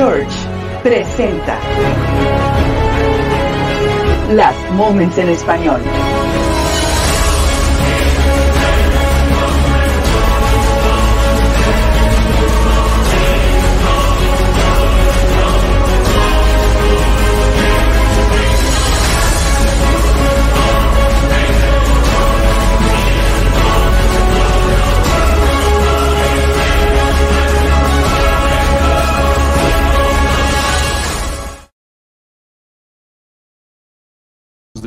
Church presenta Las Moments en Español.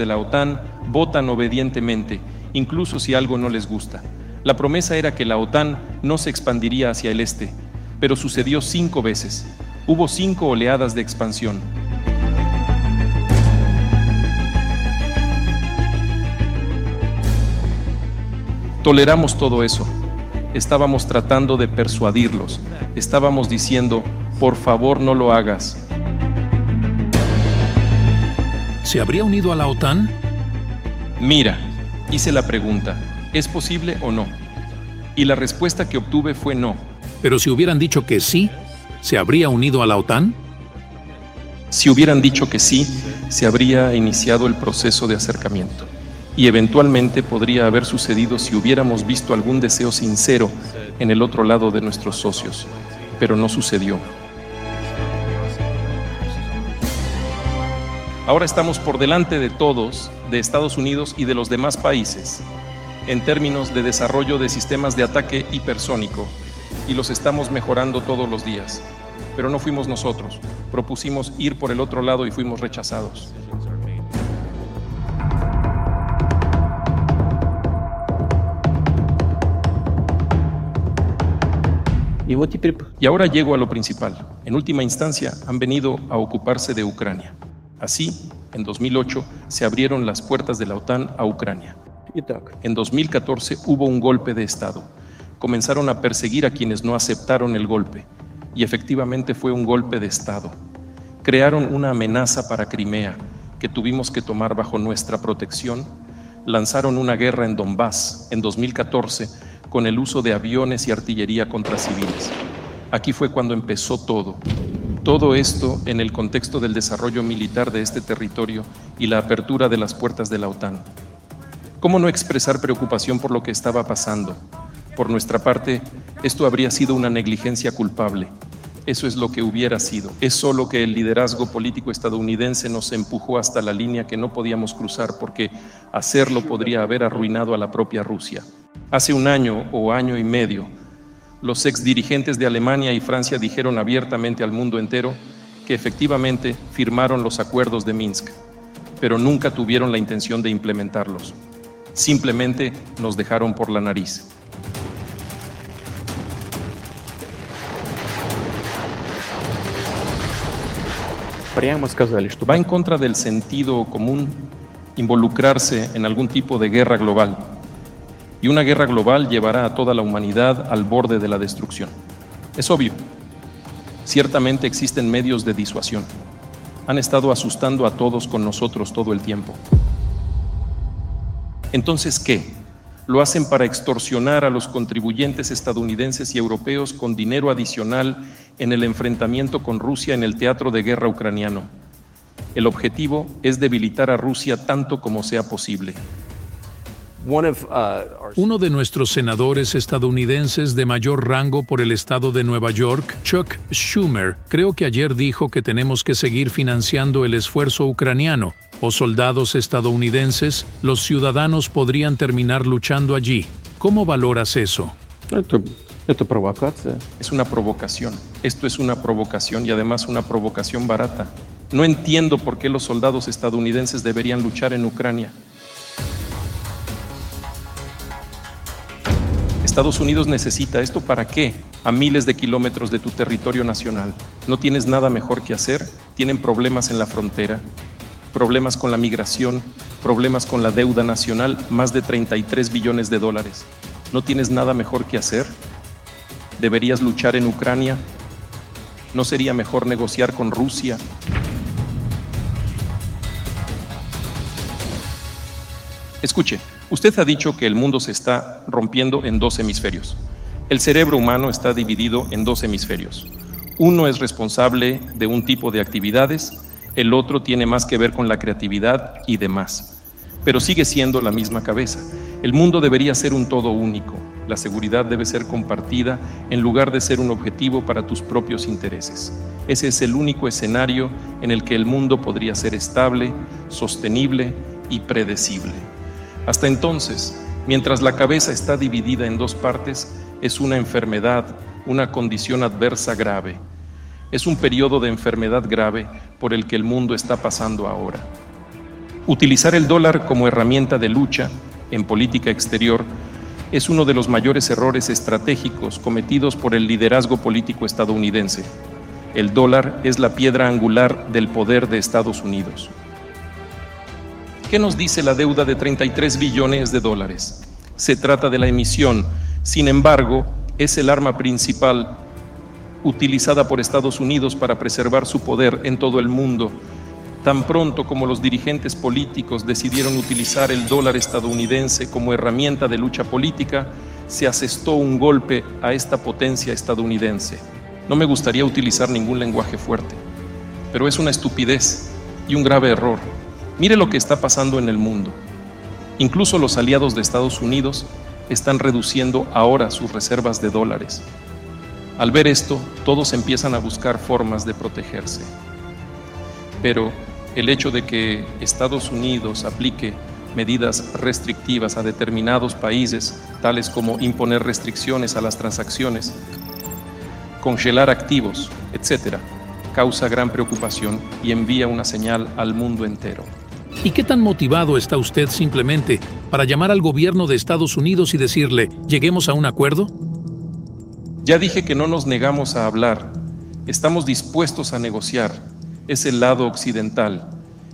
La OTAN votan obedientemente, incluso si algo no les gusta. La promesa era que la OTAN no se expandiría hacia el este, pero sucedió cinco veces. Hubo cinco oleadas de expansión. Toleramos todo eso. Estábamos tratando de persuadirlos. Estábamos diciendo, por favor no lo hagas. ¿Se habría unido a la OTAN? Mira, hice la pregunta, ¿es posible o no? Y la respuesta que obtuve fue no. Pero si hubieran dicho que sí, ¿se habría unido a la OTAN? Si hubieran dicho que sí, se habría iniciado el proceso de acercamiento. Y eventualmente podría haber sucedido si hubiéramos visto algún deseo sincero en el otro lado de nuestros socios. Pero no sucedió. Ahora estamos por delante de todos, de Estados Unidos y de los demás países, en términos de desarrollo de sistemas de ataque hipersónico, y los estamos mejorando todos los días. Pero no fuimos nosotros, propusimos ir por el otro lado y fuimos rechazados. Y ahora llego a lo principal. En última instancia, han venido a ocuparse de Ucrania. Así, en 2008 se abrieron las puertas de la OTAN a Ucrania. En 2014 hubo un golpe de Estado. Comenzaron a perseguir a quienes no aceptaron el golpe. Y efectivamente fue un golpe de Estado. Crearon una amenaza para Crimea que tuvimos que tomar bajo nuestra protección. Lanzaron una guerra en Donbass en 2014 con el uso de aviones y artillería contra civiles. Aquí fue cuando empezó todo. Todo esto en el contexto del desarrollo militar de este territorio y la apertura de las puertas de la OTAN. ¿Cómo no expresar preocupación por lo que estaba pasando? Por nuestra parte, esto habría sido una negligencia culpable. Eso es lo que hubiera sido. Es solo que el liderazgo político estadounidense nos empujó hasta la línea que no podíamos cruzar porque hacerlo podría haber arruinado a la propia Rusia. Hace un año o año y medio, los ex dirigentes de Alemania y Francia dijeron abiertamente al mundo entero que efectivamente firmaron los acuerdos de Minsk, pero nunca tuvieron la intención de implementarlos. Simplemente nos dejaron por la nariz. Va en contra del sentido común involucrarse en algún tipo de guerra global y una guerra global llevará a toda la humanidad al borde de la destrucción. Es obvio. Ciertamente existen medios de disuasión. Han estado asustando a todos con nosotros todo el tiempo. Entonces, ¿qué? Lo hacen para extorsionar a los contribuyentes estadounidenses y europeos con dinero adicional en el enfrentamiento con Rusia en el teatro de guerra ucraniano. El objetivo es debilitar a Rusia tanto como sea posible. Uh, Uno de nuestros senadores estadounidenses de mayor rango por el estado de Nueva York, Chuck Schumer, creo que ayer dijo que tenemos que seguir financiando el esfuerzo ucraniano, o soldados estadounidenses, los ciudadanos podrían terminar luchando allí. ¿Cómo valoras eso? Es una provocación. Esto es una provocación y además una provocación barata. No entiendo por qué los soldados estadounidenses deberían luchar en Ucrania. Estados Unidos necesita esto para qué? A miles de kilómetros de tu territorio nacional. ¿No tienes nada mejor que hacer? Tienen problemas en la frontera, problemas con la migración, problemas con la deuda nacional, más de 33 billones de dólares. ¿No tienes nada mejor que hacer? ¿Deberías luchar en Ucrania? ¿No sería mejor negociar con Rusia? Escuche, Usted ha dicho que el mundo se está rompiendo en dos hemisferios. El cerebro humano está dividido en dos hemisferios. Uno es responsable de un tipo de actividades, el otro tiene más que ver con la creatividad y demás. Pero sigue siendo la misma cabeza. El mundo debería ser un todo único. La seguridad debe ser compartida en lugar de ser un objetivo para tus propios intereses. Ese es el único escenario en el que el mundo podría ser estable, sostenible y predecible. Hasta entonces, mientras la cabeza está dividida en dos partes, es una enfermedad, una condición adversa grave. Es un periodo de enfermedad grave por el que el mundo está pasando ahora. Utilizar el dólar como herramienta de lucha en política exterior es uno de los mayores errores estratégicos cometidos por el liderazgo político estadounidense. El dólar es la piedra angular del poder de Estados Unidos. ¿Qué nos dice la deuda de 33 billones de dólares? Se trata de la emisión. Sin embargo, es el arma principal utilizada por Estados Unidos para preservar su poder en todo el mundo. Tan pronto como los dirigentes políticos decidieron utilizar el dólar estadounidense como herramienta de lucha política, se asestó un golpe a esta potencia estadounidense. No me gustaría utilizar ningún lenguaje fuerte, pero es una estupidez y un grave error. Mire lo que está pasando en el mundo. Incluso los aliados de Estados Unidos están reduciendo ahora sus reservas de dólares. Al ver esto, todos empiezan a buscar formas de protegerse. Pero el hecho de que Estados Unidos aplique medidas restrictivas a determinados países, tales como imponer restricciones a las transacciones, congelar activos, etc., causa gran preocupación y envía una señal al mundo entero. ¿Y qué tan motivado está usted simplemente para llamar al gobierno de Estados Unidos y decirle, lleguemos a un acuerdo? Ya dije que no nos negamos a hablar. Estamos dispuestos a negociar. Es el lado occidental.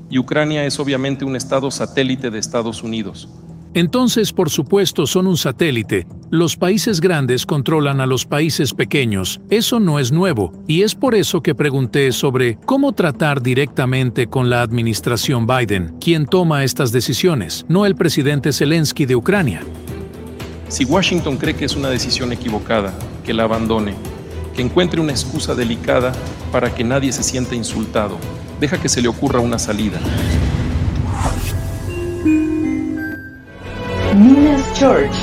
Y Ucrania es obviamente un estado satélite de Estados Unidos. Entonces, por supuesto, son un satélite. Los países grandes controlan a los países pequeños. Eso no es nuevo, y es por eso que pregunté sobre cómo tratar directamente con la administración Biden, quien toma estas decisiones, no el presidente Zelensky de Ucrania. Si Washington cree que es una decisión equivocada, que la abandone, que encuentre una excusa delicada para que nadie se sienta insultado, deja que se le ocurra una salida. Church.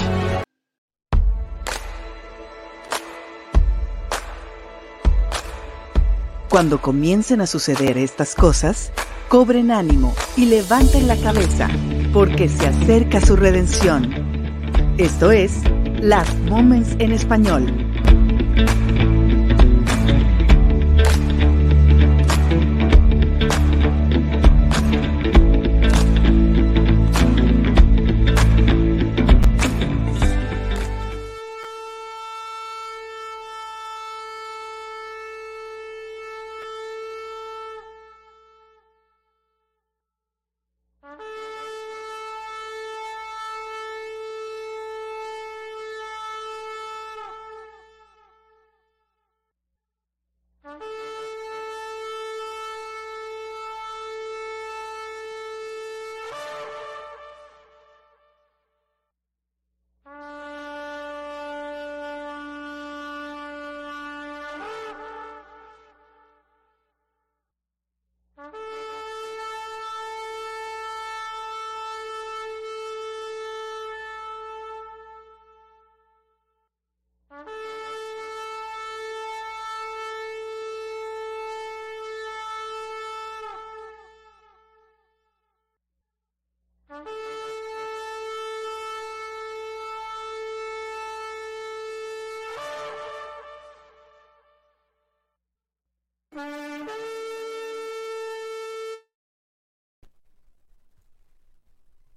Cuando comiencen a suceder estas cosas, cobren ánimo y levanten la cabeza, porque se acerca su redención. Esto es Las Moments en Español.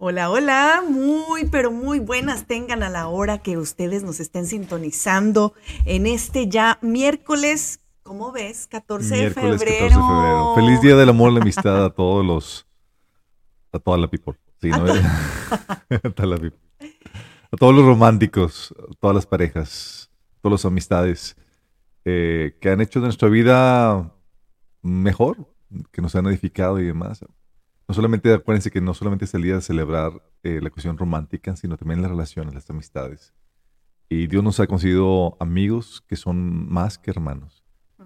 Hola, hola, muy, pero muy buenas tengan a la hora que ustedes nos estén sintonizando en este ya miércoles, ¿cómo ves? 14 de febrero. 14 de febrero. Feliz Día del Amor y la Amistad a todos los, a toda la people. Sí, ¿no? a, toda la people. a todos los románticos, a todas las parejas, a todas las amistades eh, que han hecho de nuestra vida mejor, que nos han edificado y demás no solamente acuérdense que no solamente es el día de celebrar eh, la cuestión romántica, sino también las relaciones, las amistades. Y Dios nos ha concedido amigos que son más que hermanos.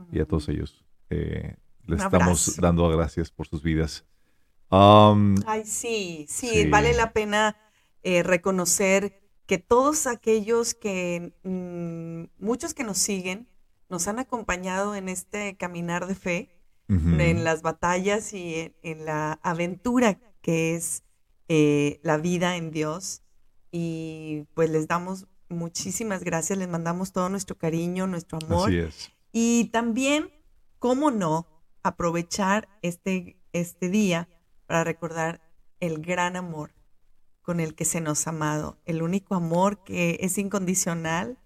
Y a todos ellos eh, les estamos dando gracias por sus vidas. Ay, sí, sí, vale la pena eh, reconocer que todos aquellos que, mm, muchos que nos siguen, nos han acompañado en este caminar de fe en las batallas y en, la aventura que es eh, la vida en Dios. Y pues les damos muchísimas gracias, les mandamos todo nuestro cariño, nuestro amor. Y también, cómo no, aprovechar este, este día para recordar el gran amor con el que se nos ha amado, el único amor que es incondicional,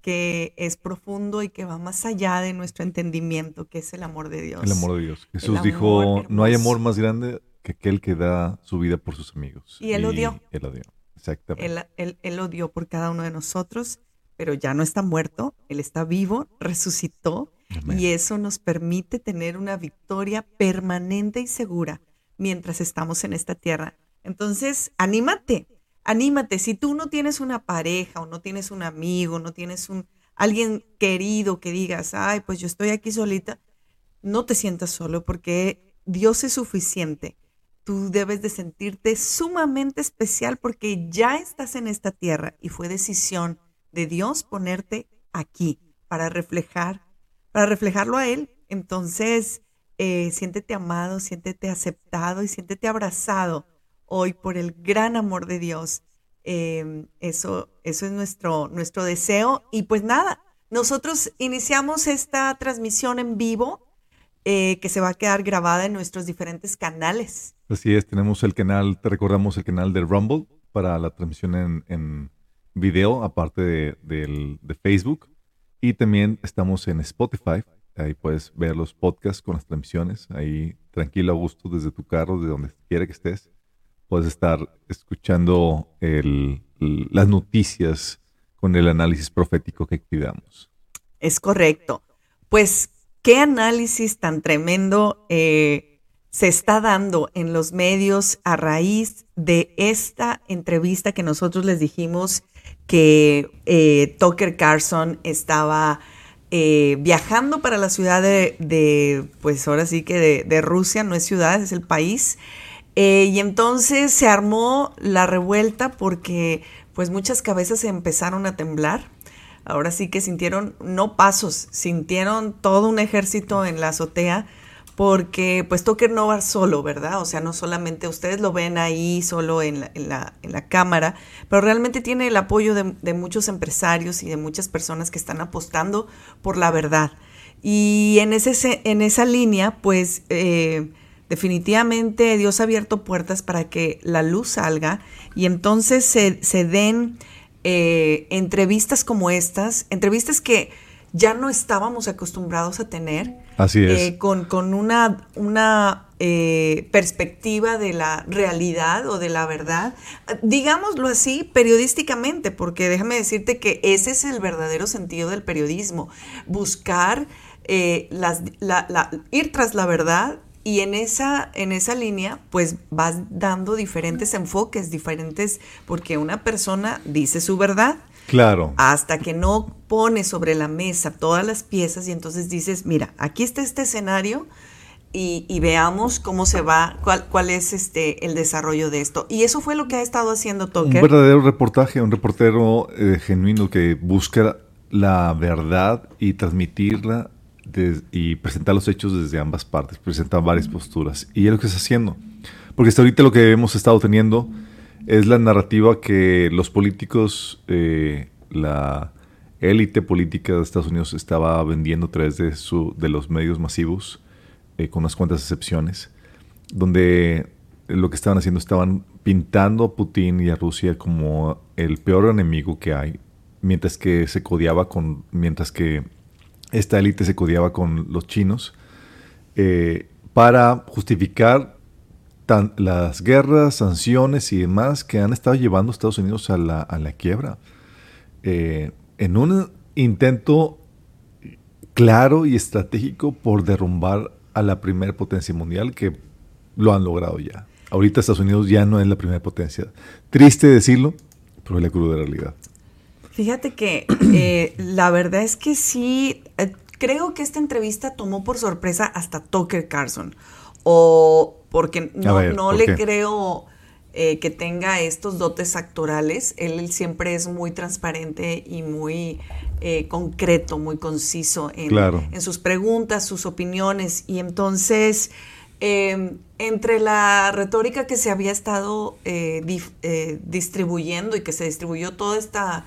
que es profundo y que va más allá de nuestro entendimiento, que es el amor de Dios. El amor de Dios. Jesús dijo, no hay amor más grande que aquel que da su vida por sus amigos. Y él lo dio. Él lo dio, exactamente. Él, él, lo dio por cada uno de nosotros, pero ya no está muerto, Él está vivo, resucitó, y eso nos permite tener una victoria permanente y segura mientras estamos en esta tierra. Entonces, anímate, anímate, si tú no tienes una pareja o no tienes un amigo, no tienes un alguien querido que digas, ay, pues yo estoy aquí solita, no te sientas solo porque Dios es suficiente. Tú debes de sentirte sumamente especial porque ya estás en esta tierra y fue decisión de Dios ponerte aquí para reflejar, para reflejarlo a Él. Entonces, eh, siéntete amado, siéntete aceptado y siéntete abrazado hoy por el gran amor de Dios. Em, eso, eso es nuestro, nuestro deseo. Y pues nada, nosotros iniciamos esta transmisión en vivo eh, que se va a quedar grabada en nuestros diferentes canales. Así es, tenemos el canal, te recordamos el canal de Rumble para la transmisión en, en video, aparte de, de Facebook. Y también estamos en Spotify. Ahí puedes ver los podcasts con las transmisiones. Ahí tranquilo, a gusto, desde tu carro, de donde quiera que estés puedes estar escuchando las noticias con el análisis profético que cuidamos. Es correcto. Pues, ¿qué análisis tan tremendo eh, se está dando en los medios a raíz de esta entrevista que nosotros les dijimos que eh, Tucker Carlson estaba eh, viajando para la ciudad de, pues ahora sí que de, de Rusia, no es ciudad, es el país, eh, y entonces se armó la revuelta porque pues muchas cabezas empezaron a temblar. Ahora sí que sintieron, no pasos, sintieron todo un ejército en la azotea porque pues Tucker no va solo, ¿verdad? O sea, no solamente ustedes lo ven ahí solo en la, en la, cámara, pero realmente tiene el apoyo de, muchos empresarios y de muchas personas que están apostando por la verdad. Y en, ese, en esa línea, pues eh, definitivamente Dios ha abierto puertas para que la luz salga y entonces se, den eh, entrevistas como estas, entrevistas que ya no estábamos acostumbrados a tener. Así es. Eh, con, una, una eh, perspectiva de la realidad o de la verdad. Digámoslo así, periodísticamente, porque déjame decirte que ese es el verdadero sentido del periodismo. Buscar las, ir tras la verdad y en esa, en esa línea, pues vas dando diferentes enfoques, diferentes, porque una persona dice su verdad. Claro. Hasta que no pone sobre la mesa todas las piezas y entonces dices, mira, aquí está este escenario y, veamos cómo se va, cuál, cuál es este el desarrollo de esto. Y eso fue lo que ha estado haciendo Tucker. Un verdadero reportaje, un reportero eh, genuino que busca la verdad y transmitirla y presentar los hechos desde ambas partes, presentar varias posturas. Y es lo que está haciendo. Porque hasta ahorita lo que hemos estado teniendo es la narrativa que los políticos, eh, la élite política de Estados Unidos estaba vendiendo a través de, su, de los medios masivos, eh, con unas cuantas excepciones, donde lo que estaban haciendo, estaban pintando a Putin y a Rusia como el peor enemigo que hay, mientras que se codiaba con, mientras que esta élite se codiaba con los chinos, eh, para justificar las guerras, sanciones y demás que han estado llevando a Estados Unidos a la, a la quiebra. Eh, en un intento claro y estratégico por derrumbar a la primera potencia mundial que lo han logrado ya. Ahorita Estados Unidos ya no es la primera potencia. Triste decirlo, pero es la cruda realidad. Fíjate que eh, la verdad es que sí, eh, creo que esta entrevista tomó por sorpresa hasta Tucker Carlson. O porque no, le creo eh, que tenga estos dotes actorales. Él siempre es muy transparente y muy concreto, muy conciso en, en, sus preguntas, sus opiniones. Y entonces Em, entre la retórica que se había estado distribuyendo y que se distribuyó todo esta,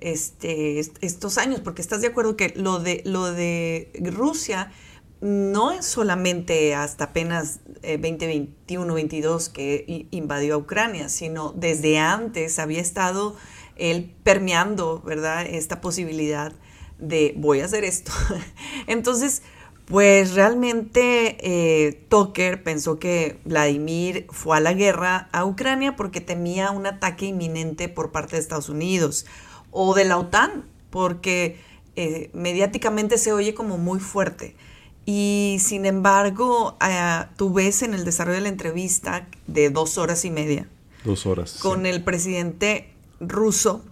este, estos años, porque estás de acuerdo que lo de, lo de Rusia no es solamente hasta apenas 2021-22 eh, que invadió a Ucrania, sino desde antes había estado él permeando, ¿verdad? Esta posibilidad de voy a hacer esto. Entonces, pues realmente eh, Tucker pensó que Vladimir fue a la guerra a Ucrania porque temía un ataque inminente por parte de Estados Unidos o de la OTAN, porque eh, mediáticamente se oye como muy fuerte. Y sin embargo, eh, tú ves en el desarrollo de la entrevista de dos horas y media. Dos horas. Con el presidente ruso,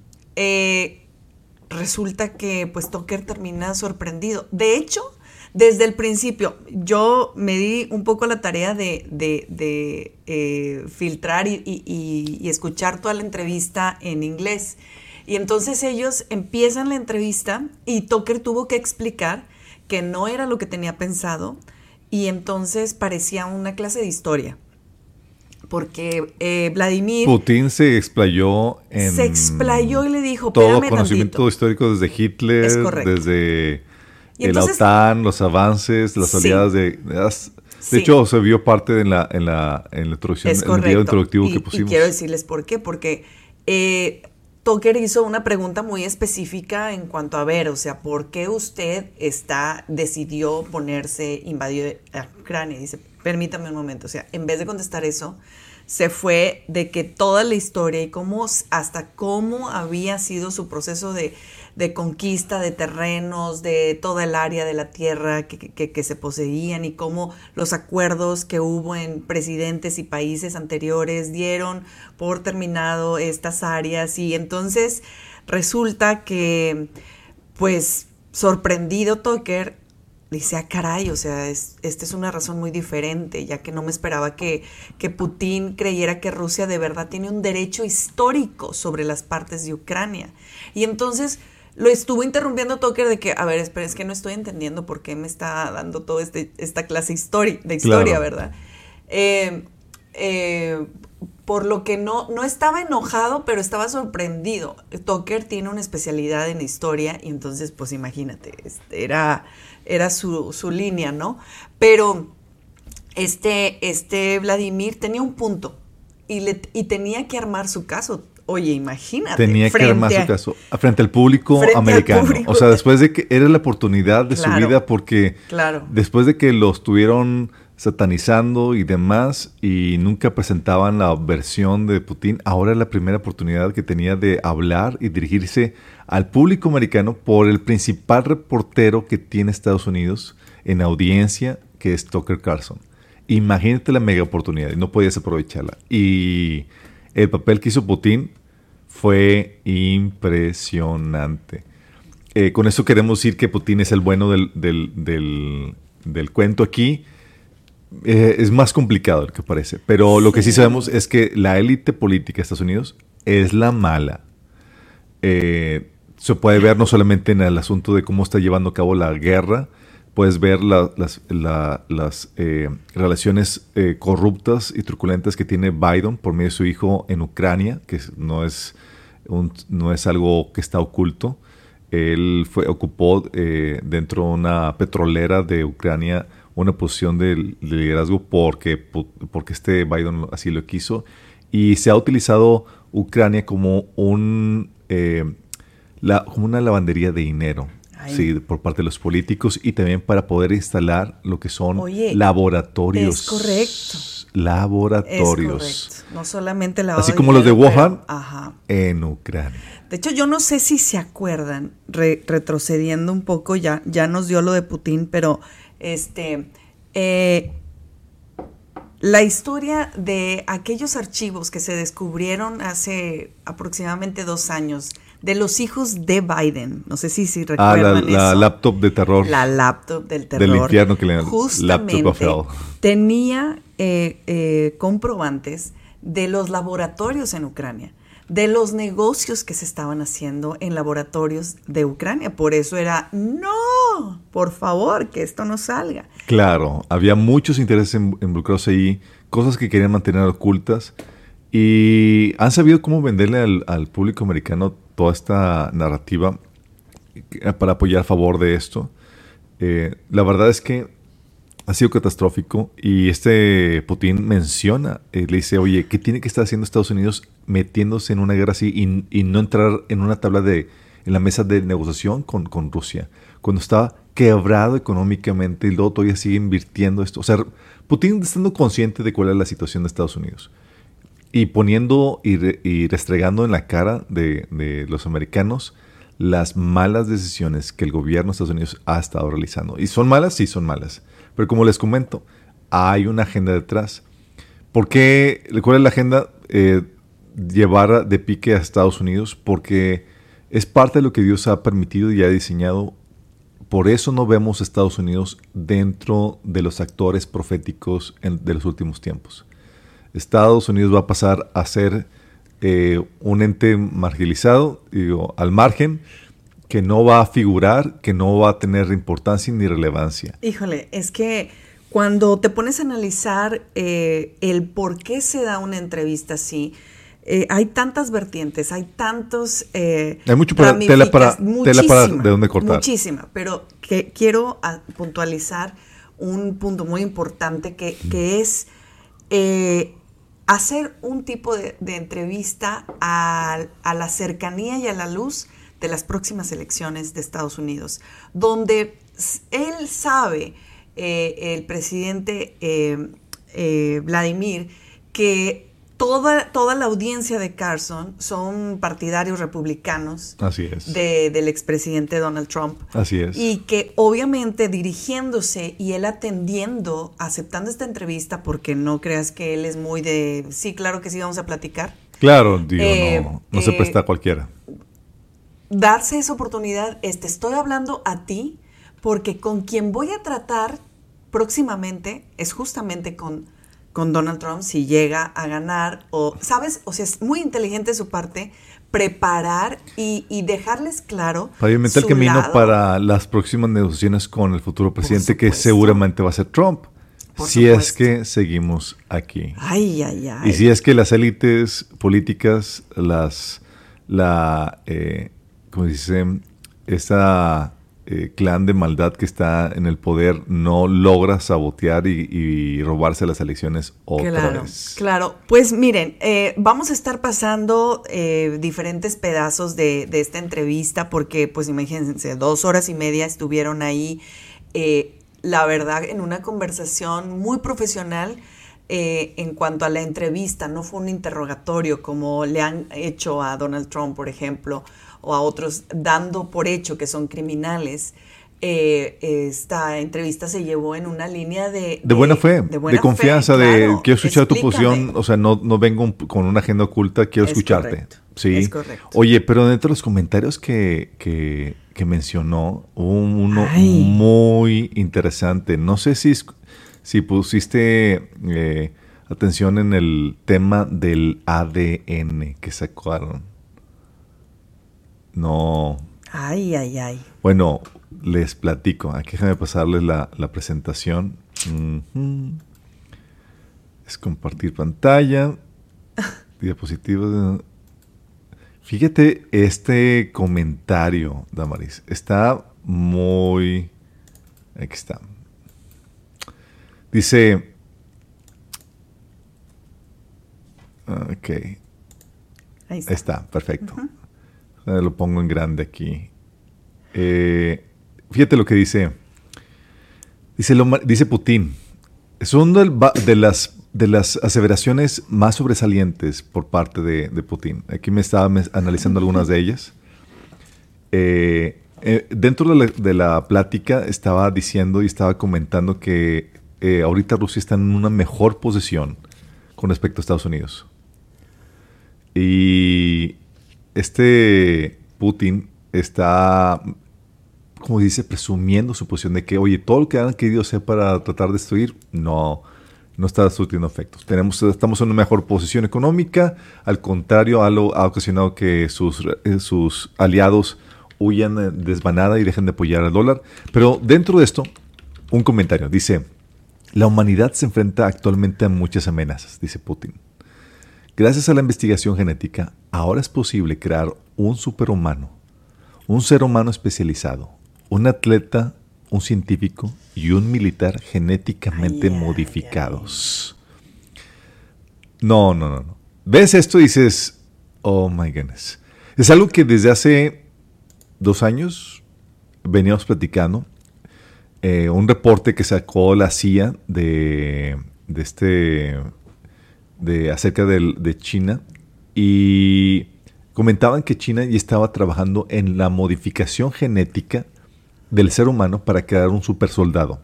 resulta que pues Tucker termina sorprendido. De hecho, desde el principio, yo me di un poco la tarea de, eh, filtrar y, escuchar toda la entrevista en inglés. Y entonces ellos empiezan la entrevista y Tucker tuvo que explicar que no era lo que tenía pensado y entonces parecía una clase de historia. Porque eh, Vladimir... Putin se explayó en... Se explayó y le dijo... Todo conocimiento histórico desde Hitler, desde la OTAN, los avances, las aliadas de... De hecho, se vio parte en la, en la, en la introducción, en el video introductivo que pusimos. Y quiero decirles por qué, porque eh, Tucker hizo una pregunta muy específica en cuanto a ver, o sea, ¿por qué usted está, decidió ponerse, invadió a Ucrania? Dice, permítame un momento, o sea, en vez de contestar eso, se fue de que toda la historia y cómo, hasta cómo había sido su proceso de de conquista de terrenos, de toda el área de la tierra que, se poseían y cómo los acuerdos que hubo en presidentes y países anteriores dieron por terminado estas áreas y entonces resulta que pues sorprendido Tucker dice, ah, caray, o sea, es, esta es una razón muy diferente, ya que no me esperaba que, que Putin creyera que Rusia de verdad tiene un derecho histórico sobre las partes de Ucrania. Y entonces lo estuvo interrumpiendo Tucker de que, a ver, espera, es que no estoy entendiendo por qué me está dando toda este, esta clase de historia, ¿verdad? Eh, eh, por lo que no, no estaba enojado, pero estaba sorprendido. Tucker tiene una especialidad en historia y entonces, pues imagínate, este, era, era su, su, línea, ¿no? Pero este, este Vladimir tenía un punto y, le, y tenía que armar su caso Oye, imagínate. Tenía que armar su caso frente al público americano. o sea, después de que era la oportunidad de su vida porque claro. después de que lo estuvieron satanizando y demás y nunca presentaban la versión de Putin, ahora es la primera oportunidad que tenía de hablar y dirigirse al público americano por el principal reportero que tiene Estados Unidos en audiencia, que es Tucker Carlson. Imagínate la mega oportunidad y no podías aprovecharla. Y el papel que hizo Putin fue impresionante. Eh, con eso queremos decir que Putin es el bueno del, cuento aquí. Eh, es más complicado el que parece, pero lo que sí sabemos es que la élite política de Estados Unidos es la mala. Eh, se puede ver no solamente en el asunto de cómo está llevando a cabo la guerra, puedes ver las, eh, relaciones eh, corruptas y truculentas que tiene Biden por medio de su hijo en Ucrania, que no es, no es algo que está oculto. Él fue, ocupó eh, dentro de una petrolera de Ucrania una posición de, liderazgo porque, porque este Biden así lo quiso. Y se ha utilizado Ucrania como, un, como una lavandería de dinero. Sí, por parte de los políticos y también para poder instalar lo que son laboratorios. Es correcto. Laboratorios. Es correcto. No solamente la Así como los de Wuhan en Ucrania. De hecho, yo no sé si se acuerdan, retrocediendo un poco, ya, ya nos dio lo de Putin, pero este, eh, la historia de aquellos archivos que se descubrieron hace aproximadamente dos años de los hijos de Biden. No sé si, si recuerdan ah, la, laptop de terror. La laptop del terror. Del infierno que le Justamente tenía eh, eh, comprobantes de los laboratorios en Ucrania de los negocios que se estaban haciendo en laboratorios de Ucrania. Por eso era, no, por favor, que esto no salga. Claro, había muchos intereses involucrados ahí, cosas que querían mantener ocultas y han sabido cómo venderle al, público americano toda esta narrativa para apoyar a favor de esto. Eh, la verdad es que ha sido catastrófico y este Putin menciona, eh, le dice, oye, ¿qué tiene que estar haciendo Estados Unidos metiéndose en una guerra así y, no entrar en una tabla de, en la mesa de negociación con, con Rusia? Cuando está quebrado económicamente y luego todavía sigue invirtiendo esto. O sea, Putin estando consciente de cuál es la situación de Estados Unidos y poniendo y, restregando en la cara de, los americanos las malas decisiones que el gobierno de Estados Unidos ha estado realizando. ¿Y son malas? Sí, son malas. Pero como les comento, hay una agenda detrás. ¿Por qué? ¿Cuál es la agenda? Eh, llevar de pique a Estados Unidos porque es parte de lo que Dios ha permitido y ha diseñado. Por eso no vemos a Estados Unidos dentro de los actores proféticos de los últimos tiempos. Estados Unidos va a pasar a ser eh, un ente marginalizado, digo, al margen, que no va a figurar, que no va a tener importancia ni relevancia. Híjole, es que cuando te pones a analizar eh, el por qué se da una entrevista así, eh, hay tantas vertientes, hay tantos... Eh, hay mucho para, tela, para, tela para de dónde cortar. Muchísima, pero que quiero puntualizar un punto muy importante que, que es hacer un tipo de, entrevista a, la cercanía y a la luz de las próximas elecciones de Estados Unidos, donde él sabe, eh, el presidente eh, eh, Vladimir, que toda, toda la audiencia de Carson son partidarios republicanos Así es. del expresidente Donald Trump. Así es. Y que obviamente dirigiéndose y él atendiendo, aceptando esta entrevista, porque no creas que él es muy de, sí, claro que sí, vamos a platicar. Claro, digo, no, no se presta a cualquiera darse esa oportunidad es, te estoy hablando a ti porque con quien voy a tratar próximamente es justamente con, con Donald Trump si llega a ganar o, ¿sabes? O sea, es muy inteligente de su parte preparar y, dejarles claro. Pavimentar el camino para las próximas negociaciones con el futuro presidente, que seguramente va a ser Trump. si es que seguimos aquí. Ay, ay, ay. Y si es que las élites políticas, las, la, eh, como dice, esa eh, clan de maldad que está en el poder no logra sabotear y, robarse las elecciones otra claro, vez. Claro, pues miren, eh, vamos a estar pasando eh, diferentes pedazos de, de, esta entrevista porque, pues imagínense, dos horas y media estuvieron ahí, la verdad, en una conversación muy profesional. en cuanto a la entrevista, no fue un interrogatorio como le han hecho a Donald Trump, por ejemplo, o a otros dando por hecho que son criminales. Eh, esta entrevista se llevó en una línea de... De, buena fe, de, confianza, de quiero escuchar tu posición, o sea, no, no vengo con una agenda oculta, quiero escucharte. Sí. Es correcto. Oye, pero dentro de los comentarios que, que, mencionó, hubo uno muy interesante. No sé si, si pusiste eh, atención en el tema del ADN que sacaron. No. Ay, ay, ay. Bueno, les platico. Aquí déjame pasarles la, presentación. Es compartir pantalla. Diapositivas. Fíjate este comentario, Damaris. Está muy... Aquí está. Dice, ok. Ahí está, perfecto. Lo pongo en grande aquí. Eh, fíjate lo que dice. Dice, dice Putin. Es una de las, de las aseveraciones más sobresalientes por parte de, Putin. Aquí me estaba analizando algunas de ellas. Eh, eh, dentro de la, plática estaba diciendo y estaba comentando que ahorita Rusia está en una mejor posición con respecto a Estados Unidos. Y este Putin está, como dice, presumiendo su posición de que, oye, todo lo que han querido hacer para tratar de destruir, no, no está surtiendo efectos. Tenemos, estamos en una mejor posición económica, al contrario, ha, ha ocasionado que sus, eh, sus aliados huyan desvanada y dejen de apoyar al dólar. Pero dentro de esto, un comentario. Dice, la humanidad se enfrenta actualmente a muchas amenazas, dice Putin. Gracias a la investigación genética, ahora es posible crear un superhumano, un ser humano especializado, un atleta, un científico y un militar genéticamente modificados. No, no, no, no. Ves esto y dices, oh my goodness. Es algo que desde hace dos años veníamos platicando. Eh, un reporte que sacó la CIA de, de este de, acerca de, China y comentaban que China ya estaba trabajando en la modificación genética del ser humano para crear un super soldado.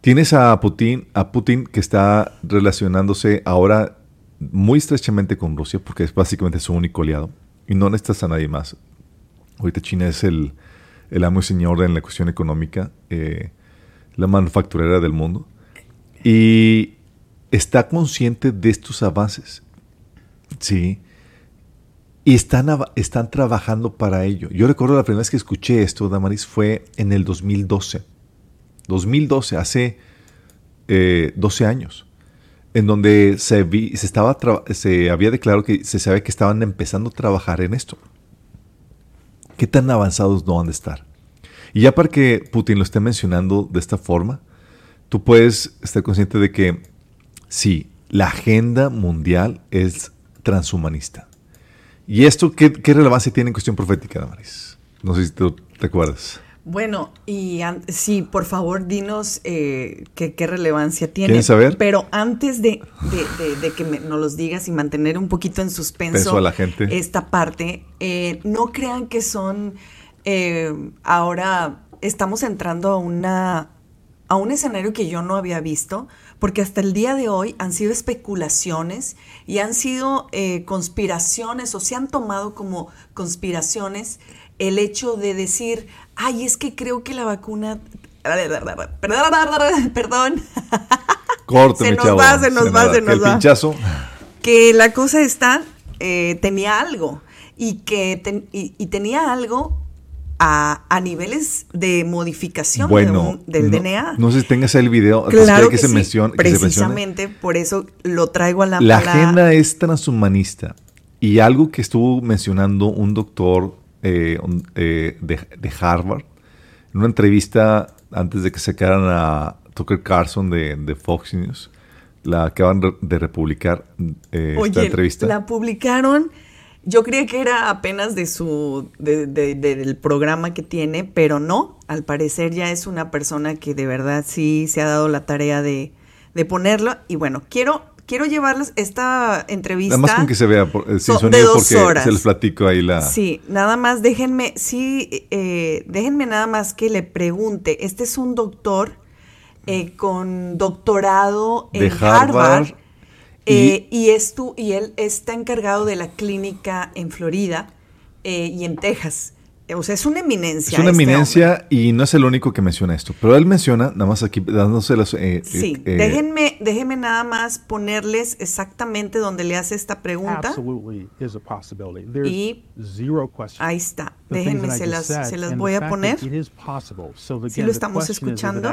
Tienes a Putin, a Putin que está relacionándose ahora muy estrechamente con Rusia porque es básicamente su único aliado y no necesitas a nadie más. Ahorita China es el, el amo y señor en la cuestión económica, eh, la manufacturera del mundo. Y está consciente de estos avances. Sí. Y están, están trabajando para ello. Yo recuerdo la primera vez que escuché esto, Damaris, fue en el 2012. 2012, hace 12 eh, años. En donde se, se, estaba se había declarado que se sabe que estaban empezando a trabajar en esto. ¿Qué tan avanzados no han de estar? Y ya para que Putin lo esté mencionando de esta forma, tú puedes estar consciente de que Sí, la agenda mundial es transhumanista. ¿Y esto qué, relevancia tiene en cuestión profética, Damaris? No sé si te, acuerdas. Bueno, y sí, por favor, dinos eh, qué, relevancia tiene. ¿Quieres saber? Pero antes de, que nos los digas y mantener un poquito en suspenso a la gente. esta parte, eh, no crean que son eh, ahora estamos entrando a una a un escenario que yo no había visto, porque hasta el día de hoy han sido especulaciones y han sido eh, conspiraciones o se han tomado como conspiraciones el hecho de decir, ay, es que creo que la vacuna... Perdón. Corte, se, nos va, se nos va, se nos va. Que la cosa está, eh, tenía algo y que y tenía algo a, niveles de modificación del DNA. No sé si tengas el video. Claro que, se menciona, Precisamente por eso lo traigo a la... La agenda es transhumanista. Y algo que estuvo mencionando un doctor eh, eh, de, Harvard en una entrevista antes de que sacaran a Tucker Carlson de, Fox News, la acaban de republicar eh, esta entrevista. La publicaron yo creía que era apenas de su, del programa que tiene, pero no, al parecer ya es una persona que de verdad sí se ha dado la tarea de, ponerlo. Y bueno, quiero, quiero llevarles esta entrevista. Nada más con que se vea eh, sin sonido porque horas. se les platico ahí la. Sí, nada más déjenme, sí, eh, déjenme nada más que le pregunte. Este es un doctor eh, con doctorado en Harvard eh, y, y él está encargado de la clínica en Florida eh, y en Texas. O sea, es una eminencia. Es una este eminencia y no es el único que menciona esto. Pero él menciona, nada más aquí dándose las. Eh, sí, déjenme, déjenme nada más ponerles exactamente donde le hace esta pregunta. Y ahí está. Déjenme, se las, se las voy a poner. Si lo estamos escuchando.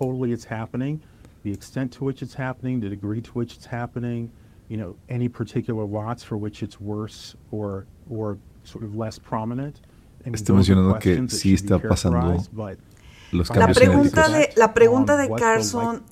Totally it's happening, the extent to which it's happening, the degree to which it's happening, you know, any particular lots for which it's worse or or sort of less prominent está mencionando que sí está pasando los la cambios pregunta genéticos. de la pregunta de Carson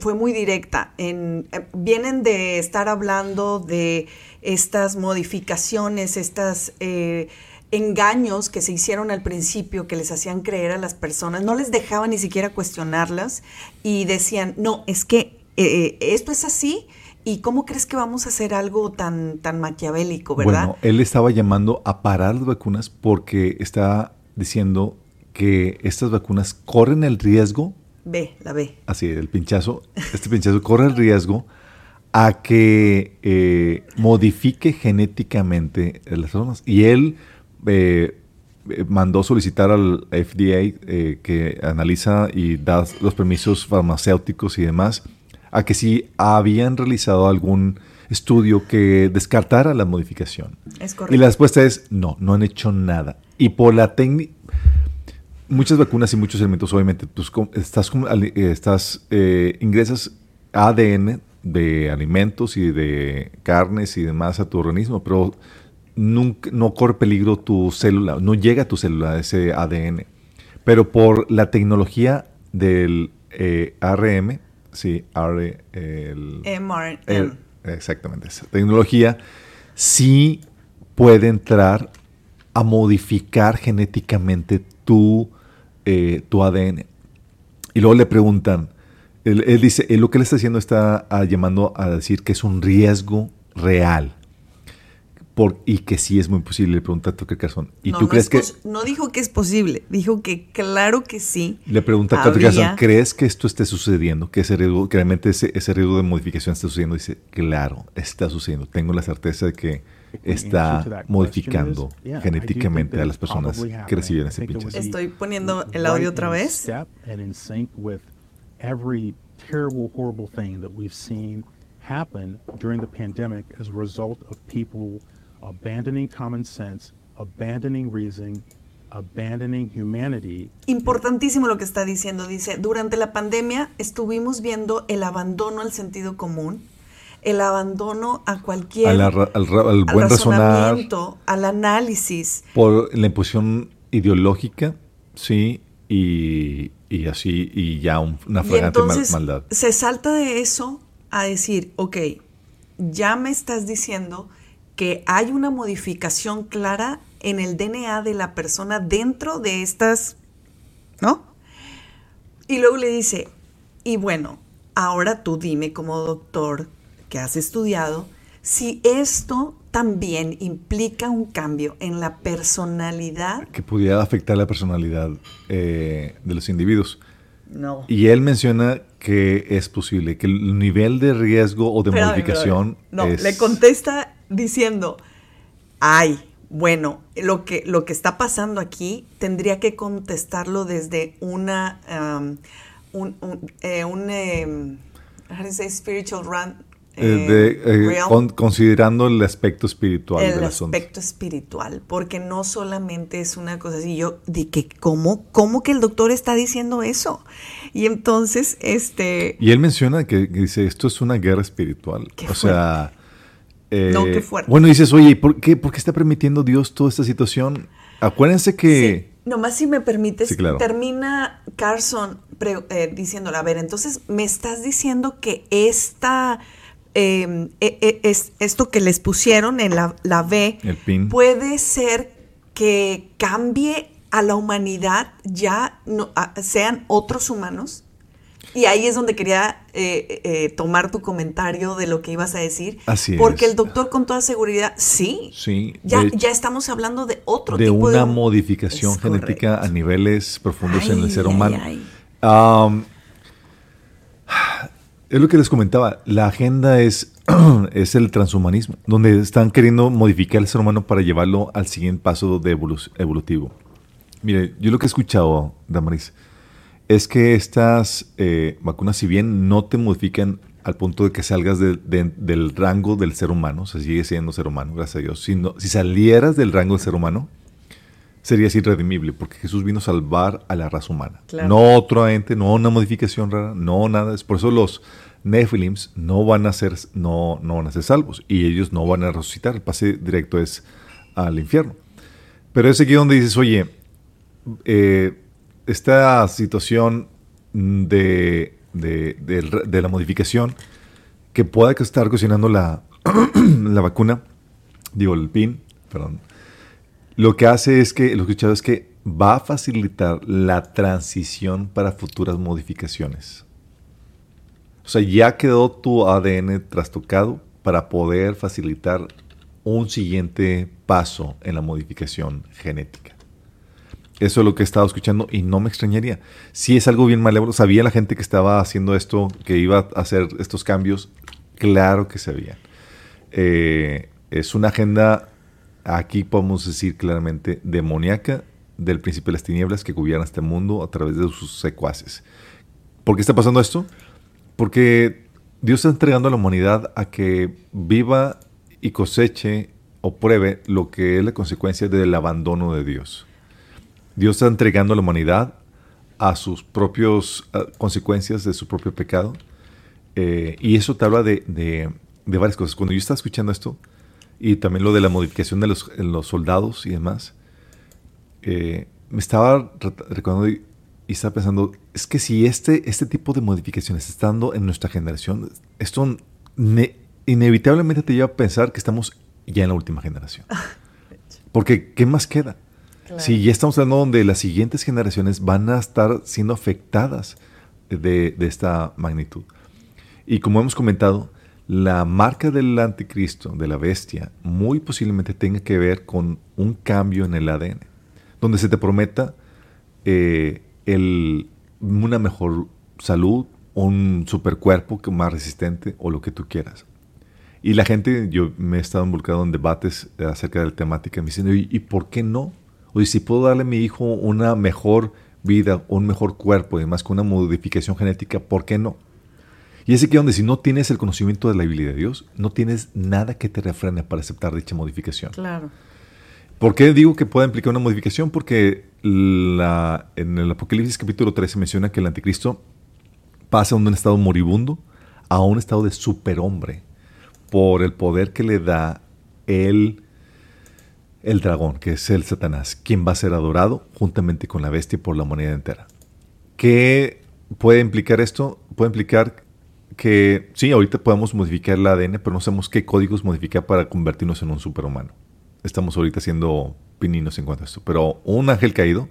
fue muy directa. En, eh, vienen de estar hablando de estas modificaciones, estas eh, engaños que se hicieron al principio, que les hacían creer a las personas, no les dejaban ni siquiera cuestionarlas y decían, no, es que eh, esto es así. ¿Y cómo crees que vamos a hacer algo tan, tan maquiavélico, verdad? Bueno, él estaba llamando a parar las vacunas porque está diciendo que estas vacunas corren el riesgo, Ve, la ve. así el pinchazo, este pinchazo corre el riesgo a que eh, modifique genéticamente las personas. Y él eh, eh, mandó solicitar al FDA eh, que analiza y da los permisos farmacéuticos y demás a que si habían realizado algún estudio que descartara la modificación. Es Y correcto. la respuesta es no, no han hecho nada. Y por la técnica, muchas vacunas y muchos alimentos, obviamente, pues, estás, eh, estás eh, ingresas ADN de alimentos y de carnes y demás a tu organismo, pero nunca, no corre peligro tu célula, no llega a tu célula ese ADN. Pero por la tecnología del eh, ARM, sí, el, mRNA. el- exactamente, esa tecnología sí puede entrar a modificar genéticamente tu, eh, tu ADN. Y luego le preguntan, él, él dice, él lo que le está haciendo está ah, llamando a decir que es un riesgo real. Por, y que sí es muy posible, le pregunta a Tucker Carlson. ¿Y no, tú no crees es que, no dijo que es posible, dijo que claro que sí. le pregunta a Tucker Carlson, ¿crees que esto esté sucediendo? Que ese riesgo, que realmente ese, ese riesgo de modificación está sucediendo. Dice, claro, está sucediendo. Tengo la certeza de que está modificando genéticamente a las personas que reciben ese pinchazo. Estoy poniendo el audio otra vez. Step and in sync with every terrible, horrible thing that we've seen happen during the pandemic as a result of people abandoning common sense, abandoning reason, abandoning humanity. Importantísimo lo que está diciendo. Dice, durante la pandemia estuvimos viendo el abandono al sentido común, el abandono a cualquier... Al, ra- al al buen razonar razonamiento, al análisis. por la imposición ideológica, sí, y, y así, y ya un- una Y flagrante mal- maldad. se salta de eso a decir, ok, ya me estás diciendo que hay una modificación clara en el DNA de la persona dentro de estas, ¿no? Y luego le dice, y bueno, ahora tú dime como doctor que has estudiado, si esto también implica un cambio en la personalidad. que pudiera afectar la personalidad eh, de los individuos. No. Y él menciona que es posible, que el nivel de riesgo o de Espérame, modificación espérame. No, es... le contesta diciendo, ay, bueno, lo que, lo que está pasando aquí tendría que contestarlo desde una, um, un, un, eh, un, em, how do you say spiritual run, eh, de- eh, con- considerando el aspecto espiritual el del asunto. aspecto espiritual, porque no solamente es una cosa así, yo de que cómo, cómo que el doctor está diciendo eso. Y entonces, este, Y él menciona que, que dice, esto es una guerra espiritual. Qué o sea... eh, No, qué fuerte. Bueno, dices, oye, ¿y ¿por qué, ¿por qué está permitiendo Dios toda esta situación? Acuérdense que... Sí, nomás si me permites, Sí, claro. termina Carson eh, diciéndole, a ver, entonces me estás diciendo que esta, eh, eh, eh, es, esto que les pusieron en la, la B El pin. puede ser que cambie a la humanidad, ya no, a- sean otros humanos. Y ahí es donde quería eh, eh, tomar tu comentario de lo que ibas a decir. Así Porque es. el doctor con toda seguridad, sí. Sí, Ya, de- ya estamos hablando de otro de tipo de... una modificación Es genética correcto. a niveles profundos en el Ay, ser ay, humano. ay. Am, es lo que les comentaba, la agenda es, es el transhumanismo, donde están queriendo modificar el ser humano para llevarlo al siguiente paso de evolu- evolutivo. Mire, yo lo que he escuchado, Damaris, es que estas eh, vacunas, si bien no te modifican al punto de que salgas de- de- del rango del ser humano, o sea, sigue siendo ser humano, gracias a Dios, si, no- si salieras del rango del ser humano, serías irredimible, porque Jesús vino a salvar a la raza humana. Claro. No otro ente, no una modificación rara, no nada. Es por eso los Nephilims no van a ser, no, no van a ser salvos y ellos no van a resucitar. El pase directo es al infierno. Pero es aquí donde dices, oye, eh, esta situación de, de, la modificación que pueda estar cocinando la, la vacuna, digo, el PIN, perdón, lo que hace es que, lo que he escuchado es que va a facilitar la transición para futuras modificaciones. O sea, ya quedó tu ADN trastocado para poder facilitar un siguiente paso en la modificación genética. Eso es lo que he estado escuchando y no me extrañaría. Si es algo bien malévolo, sabía la gente que estaba haciendo esto, que iba a hacer estos cambios, claro que sabía. Eh, es una agenda, aquí podemos decir claramente, demoníaca del príncipe de las tinieblas que gobierna este mundo a través de sus secuaces. ¿Por qué está pasando esto? Porque Dios está entregando a la humanidad a que viva y coseche o pruebe lo que es la consecuencia del abandono de Dios. Dios está entregando a la humanidad a sus propias consecuencias de su propio pecado. Eh, y eso te habla de, varias cosas. Cuando yo estaba escuchando esto, y también lo de la modificación de los, los soldados y demás, eh, me estaba recordando y, estaba pensando, es que si este, este tipo de modificaciones está dando en nuestra generación, esto inevitablemente te lleva a pensar que estamos ya en la última generación. Porque, ¿qué más queda? Sí, ya estamos hablando donde las siguientes generaciones van a estar siendo afectadas de, esta magnitud. Y como hemos comentado, la marca del anticristo, de la bestia, muy posiblemente tenga que ver con un cambio en el ADN, donde se te prometa eh, una mejor salud, un supercuerpo más resistente o lo que tú quieras. Y la gente, yo me he estado involucrado en debates acerca de la temática, me dicen, ¿y por qué no? Oye, si puedo darle a mi hijo una mejor vida, un mejor cuerpo, además con una modificación genética, ¿por qué no? Y es aquí donde si no tienes el conocimiento de la Biblia de Dios, no tienes nada que te refrene para aceptar dicha modificación. Claro. ¿Por qué digo que puede implicar una modificación? Porque la, en el Apocalipsis capítulo 13 menciona que el anticristo pasa de un estado moribundo a un estado de superhombre por el poder que le da el el dragón, que es el Satanás, quien va a ser adorado juntamente con la bestia por la humanidad entera. ¿Qué puede implicar esto? Puede implicar que sí, ahorita podemos modificar el ADN, pero no sabemos qué códigos modificar para convertirnos en un superhumano. Estamos ahorita siendo pininos en cuanto a esto. Pero un ángel caído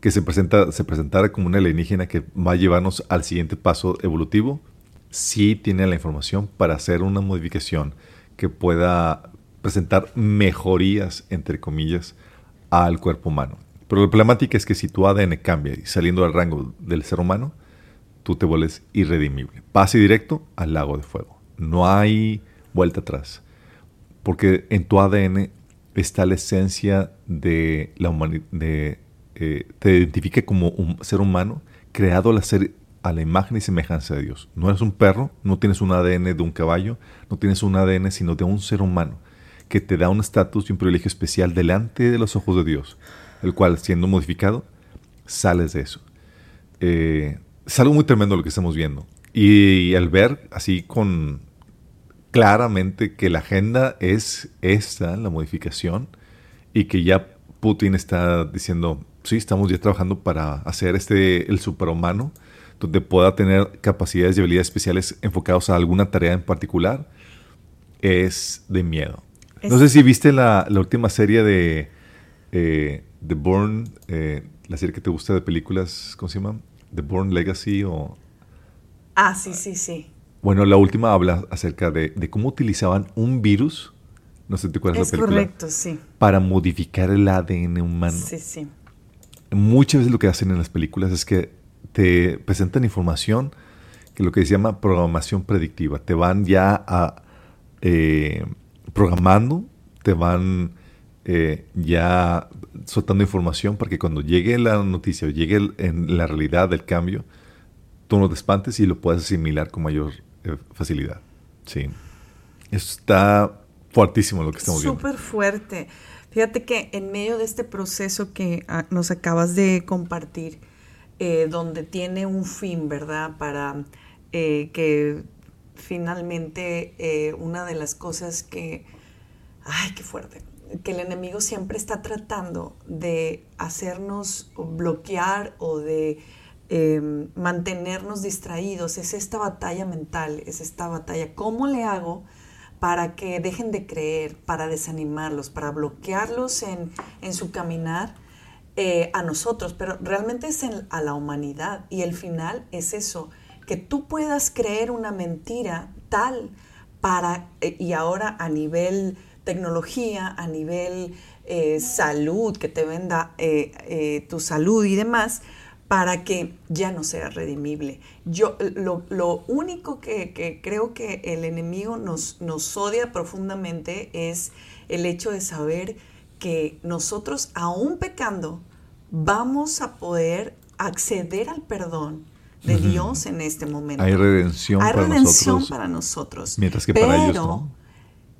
que se, presenta, se presentara como un alienígena que va a llevarnos al siguiente paso evolutivo, sí tiene la información para hacer una modificación que pueda presentar mejorías, entre comillas, al cuerpo humano. Pero la problemática es que si tu ADN cambia y saliendo del rango del ser humano, tú te vuelves irredimible. Pase directo al lago de fuego. No hay vuelta atrás. Porque en tu ADN está la esencia de la humanidad. Eh, te identifica como un ser humano creado a la imagen y semejanza de Dios. No eres un perro, no tienes un ADN de un caballo, no tienes un ADN sino de un ser humano que te da un estatus y un privilegio especial delante de los ojos de Dios, el cual, siendo modificado, sales de eso. Eh, es algo muy tremendo lo que estamos viendo. Y, al ver así con claramente que la agenda es esta, la modificación, y que ya Putin está diciendo, sí, estamos ya trabajando para hacer este el superhumano, donde pueda tener capacidades y habilidades especiales enfocados a alguna tarea en particular, es de miedo. No sé si viste la, última serie de eh, The Born, eh, la serie que te gusta de películas, ¿cómo se llama? The Born Legacy o... Ah, sí, sí, sí. Bueno, la última habla acerca de, cómo utilizaban un virus, no sé si te acuerdas de la película. correcto, sí. Para modificar el ADN humano. Sí, sí. Muchas veces lo que hacen en las películas es que te presentan información que lo que se llama programación predictiva. Te van ya a... Eh, programando, te van eh, ya soltando información para que cuando llegue la noticia o llegue en la realidad del cambio, tú no te espantes y lo puedas asimilar con mayor eh, facilidad. Sí. Está fuertísimo lo que estamos viendo. Súper fuerte. Fíjate que en medio de este proceso que ah, nos acabas de compartir, eh, donde tiene un fin, ¿verdad? Para que finalmente eh, una de las cosas que, ay, qué fuerte, que el enemigo siempre está tratando de hacernos bloquear o de em, mantenernos distraídos, es esta batalla mental, es esta batalla. ¿Cómo le hago para que dejen de creer, para desanimarlos, para bloquearlos en, su caminar? Eh, a nosotros, pero realmente es a la humanidad. Y el final es eso, que tú puedas creer una mentira tal para, eh, y ahora a nivel tecnología, a nivel eh, salud, que te venda eh, eh, tu salud y demás, para que ya no sea redimible. Yo lo, único que, creo que el enemigo nos, nos odia profundamente es el hecho de saber que nosotros, aún pecando, vamos a poder acceder al perdón de Dios en este momento. Hay redención, Hay redención para nosotros. Mientras que para ellos no.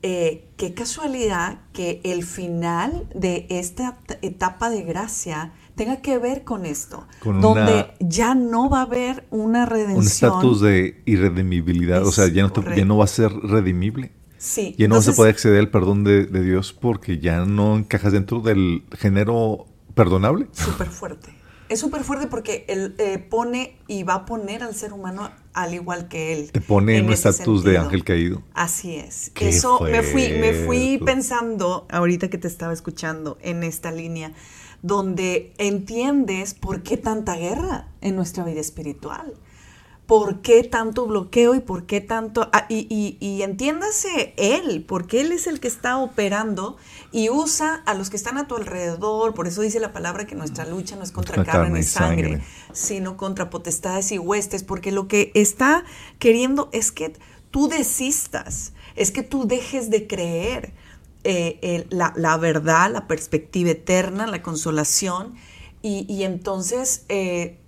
Eh, qué casualidad que el final de esta etapa de gracia tenga que ver con esto, donde ya no va a haber una redención. Un estatus de irredimibilidad, o sea, ya no, ya no, va a ser redimible. Sí. Ya no se puede acceder al perdón de, de, Dios porque ya no encajas dentro del género perdonable. Súper fuerte es súper fuerte porque él eh, pone y va a poner al ser humano al igual que él. Te pone en un estatus de ángel caído. Así es. Eso me fui, me fui pensando ahorita que te estaba escuchando en esta línea, donde entiendes por qué tanta guerra en nuestra vida espiritual por qué tanto bloqueo y por qué tanto... Ah, y, entiéndase él, porque él es el que está operando y usa a los que están a tu alrededor. Por eso dice la palabra que nuestra lucha no es contra carne, y sangre, sino contra potestades y huestes, porque lo que está queriendo es que tú desistas, es que tú dejes de creer eh, la, verdad, la perspectiva eterna, la consolación. Y, entonces... Eh,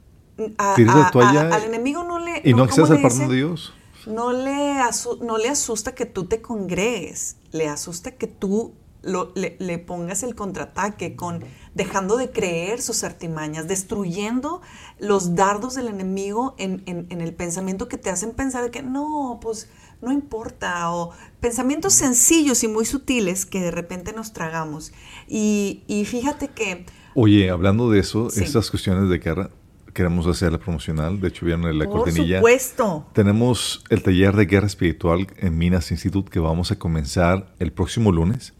al enemigo no le... Y no, accedes al perdón de Dios. No le, no le asusta que tú te congregues, le asusta que tú le, pongas el contraataque con dejando de creer sus artimañas, destruyendo los dardos del enemigo en, el pensamiento que te hacen pensar que no, pues no importa, o pensamientos sencillos y muy sutiles que de repente nos tragamos. Y, fíjate que... Oye, hablando de eso, estas cuestiones de guerra, queremos hacer la promocional. De hecho, vieron en la Por cortinilla. supuesto. Tenemos el taller de guerra espiritual en Minas Institute que vamos a comenzar el próximo lunes.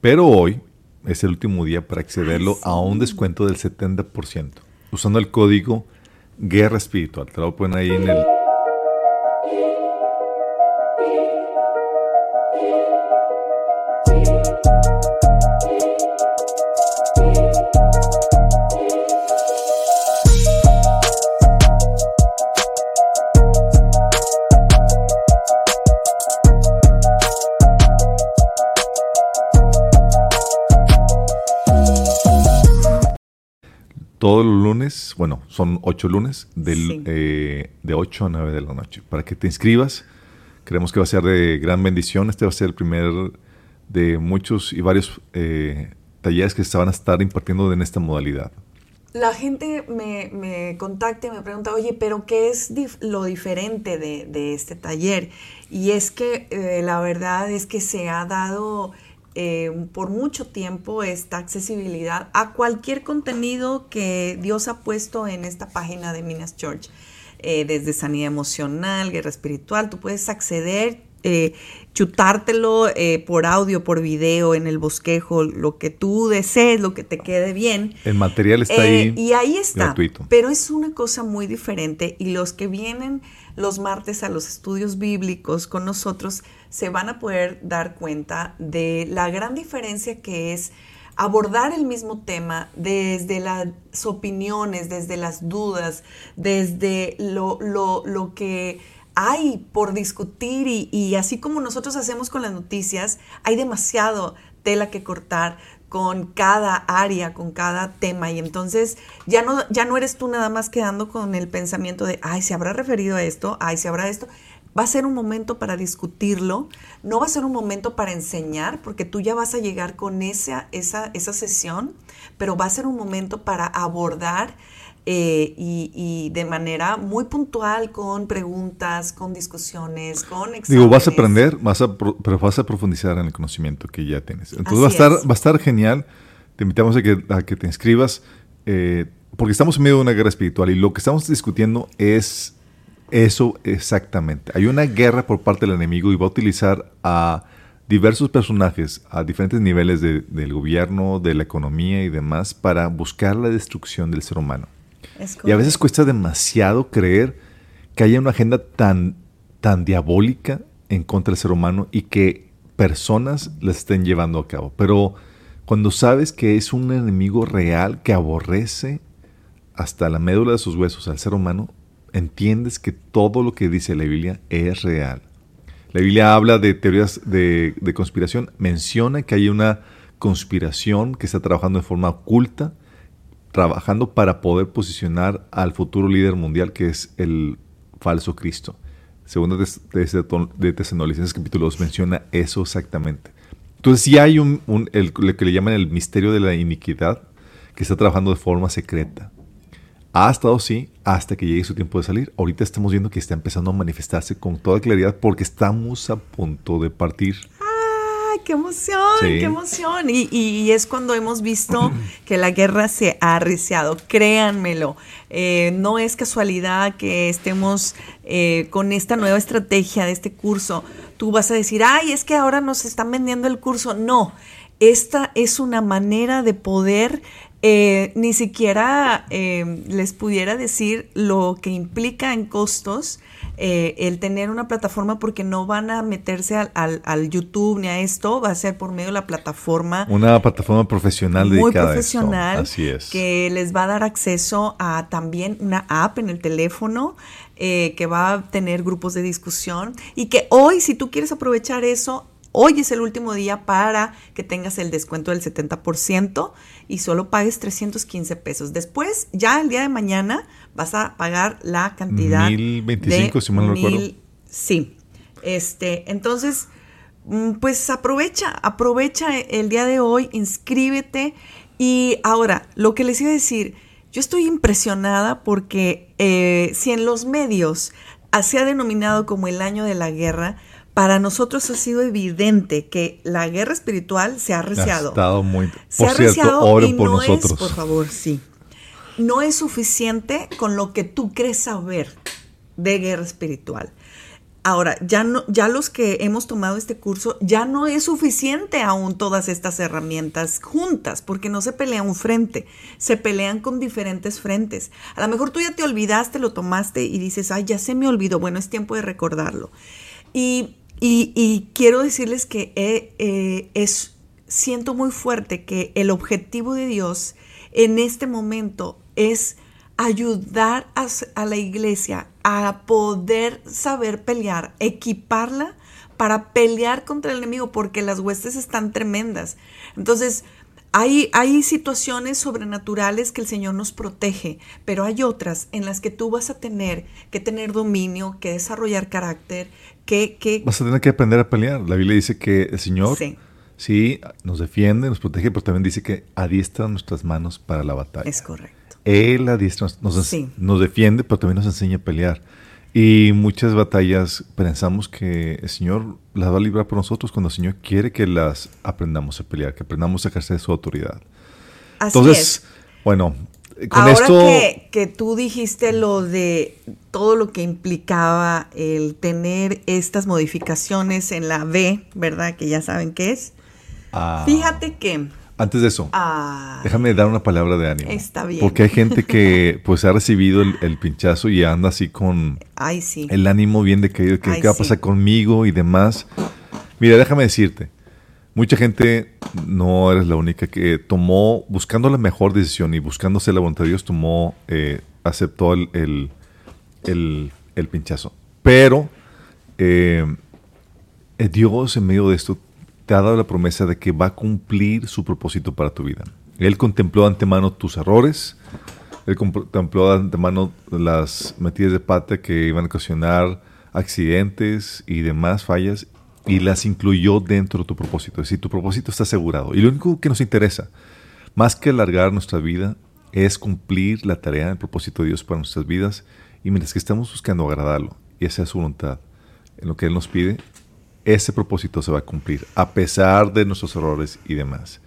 Pero hoy es el último día para accederlo a un descuento del 70%. Usando el código Guerra Espiritual. Te lo ponen ahí en el todos los lunes, bueno, son ocho lunes, del, eh, de 8 a 9 de la noche. Para que te inscribas, creemos que va a ser de gran bendición. Este va a ser el primer de muchos y varios eh, talleres que se van a estar impartiendo en esta modalidad. La gente me, me contacta y me pregunta, oye, pero ¿qué es lo diferente de, este taller? Y es que eh, la verdad es que se ha dado eh, por mucho tiempo esta accesibilidad a cualquier contenido que Dios ha puesto en esta página de Minas Church. Eh, desde sanidad emocional, guerra espiritual, tú puedes acceder, eh, chutártelo por audio, por video, en el bosquejo, lo que tú desees, lo que te quede bien. El material está ahí. Y ahí está. Pero es una cosa muy diferente y los que vienen los martes a los estudios bíblicos con nosotros se van a poder dar cuenta de la gran diferencia que es abordar el mismo tema desde las opiniones, desde las dudas, desde lo, lo, que hay por discutir y, así como nosotros hacemos con las noticias, hay demasiado tela que cortar con cada área, con cada tema. Y entonces ya no, ya no eres tú nada más quedando con el pensamiento de, ay, se habrá referido a esto, ay, se habrá esto, Va a ser un momento para discutirlo, no va a ser un momento para enseñar, porque tú ya vas a llegar con esa, esa, esa sesión, pero va a ser un momento para abordar eh, y, de manera muy puntual con preguntas, con discusiones, con exámenes. Digo, vas a aprender, vas a, pero vas a profundizar en el conocimiento que ya tienes. Entonces va a, estar, va a estar genial. Te invitamos a que, a que te inscribas, eh, porque estamos en medio de una guerra espiritual y lo que estamos discutiendo es eso exactamente. Hay una guerra por parte del enemigo y va a utilizar a diversos personajes a diferentes niveles del gobierno, de la economía y demás para buscar la destrucción del ser humano. Y a veces cuesta demasiado creer que haya una agenda tan, tan diabólica en contra del ser humano y que personas la estén llevando a cabo. Pero cuando sabes que es un enemigo real que aborrece hasta la médula de sus huesos al ser humano, entiendes que todo lo que dice la Biblia es real. La Biblia habla de teorías de, de conspiración, menciona que hay una conspiración que está trabajando de forma oculta trabajando para poder posicionar al futuro líder mundial que es el falso Cristo. Segundo de, de, Tesalonicenses capítulo 2 menciona eso exactamente. Entonces sí hay un, el, lo que le llaman el misterio de la iniquidad que está trabajando de forma secreta. Ha estado así hasta que llegue su tiempo de salir. Ahorita estamos viendo que está empezando a manifestarse con toda claridad porque estamos a punto de partir qué emoción, qué emoción. Y, es cuando hemos visto que la guerra se ha arreciado, créanmelo. Eh, no es casualidad que estemos eh, con esta nueva estrategia de este curso. Tú vas a decir, ay, es que ahora nos están vendiendo el curso. No, esta es una manera de poder eh, ni siquiera les pudiera decir lo que implica en costos eh, el tener una plataforma porque no van a meterse al, al, YouTube ni a esto, va a ser por medio de la plataforma. Una plataforma profesional muy profesional, Así es. que les va a dar acceso a también una app en el teléfono eh, que va a tener grupos de discusión y que hoy si tú quieres aprovechar eso, Hoy es el último día para que tengas el descuento del 70% y solo pagues 315 pesos. Después, ya el día de mañana, vas a pagar la cantidad. 1025, si mal no recuerdo. Sí. Este, entonces, mm, pues aprovecha, aprovecha el día de hoy, inscríbete. Y ahora, lo que les iba a decir, yo estoy impresionada porque eh, si en los medios se ha denominado como el año de la guerra, para nosotros ha sido evidente que la guerra espiritual se ha arreciado. Ha estado muy. Se por ha cierto, y por no nosotros. Es, por favor, sí. No es suficiente con lo que tú crees saber de guerra espiritual. Ahora, ya, no, ya los que hemos tomado este curso, ya no es suficiente aún todas estas herramientas juntas, porque no se pelea un frente, se pelean con diferentes frentes. A lo mejor tú ya te olvidaste, lo tomaste y dices, ay, ya se me olvidó, bueno, es tiempo de recordarlo. Y y, quiero decirles que eh, es, siento muy fuerte que el objetivo de Dios en este momento es ayudar a, a, la iglesia a poder saber pelear, equiparla para pelear contra el enemigo, porque las huestes están tremendas. Entonces, hay, hay, situaciones sobrenaturales que el Señor nos protege, pero hay otras en las que tú vas a tener que tener dominio, que desarrollar carácter, Vas a tener que aprender a pelear. La Biblia dice que el Señor sí. nos defiende, nos protege, pero también dice que adiestra nuestras manos para la batalla. Es correcto. Él adiestra, nos, nos defiende, pero también nos enseña a pelear. Y muchas batallas pensamos que el Señor las va a librar por nosotros cuando el Señor quiere que las aprendamos a pelear, que aprendamos a ejercer su autoridad. Así Entonces, bueno, Ahora que, que, tú dijiste lo de todo lo que implicaba el tener estas modificaciones en la B, ¿verdad? Que ya saben qué es. Ah. Fíjate que... Antes de eso, déjame dar una palabra de ánimo. Está bien. Porque hay gente que pues ha recibido el, pinchazo y anda así con Ay, sí. el ánimo bien decaído, que qué va a pasar conmigo y demás. Mira, déjame decirte, Mucha gente, no eres la única, que tomó, buscando la mejor decisión y buscándose la voluntad de Dios, tomó, eh, aceptó el, el, pinchazo. Pero eh, eh, Dios en medio de esto te ha dado la promesa de que va a cumplir su propósito para tu vida. Él contempló antemano tus errores, Él contempló antemano las metidas de pata que iban a ocasionar accidentes y demás fallas y las incluyó dentro de tu propósito. Es decir, tu propósito está asegurado. Y lo único que nos interesa, más que alargar nuestra vida, es cumplir la tarea, el propósito de Dios para nuestras vidas. Y mientras que estamos buscando agradarlo, y es su voluntad, en lo que Él nos pide, ese propósito se va a cumplir, a pesar de nuestros errores y demás.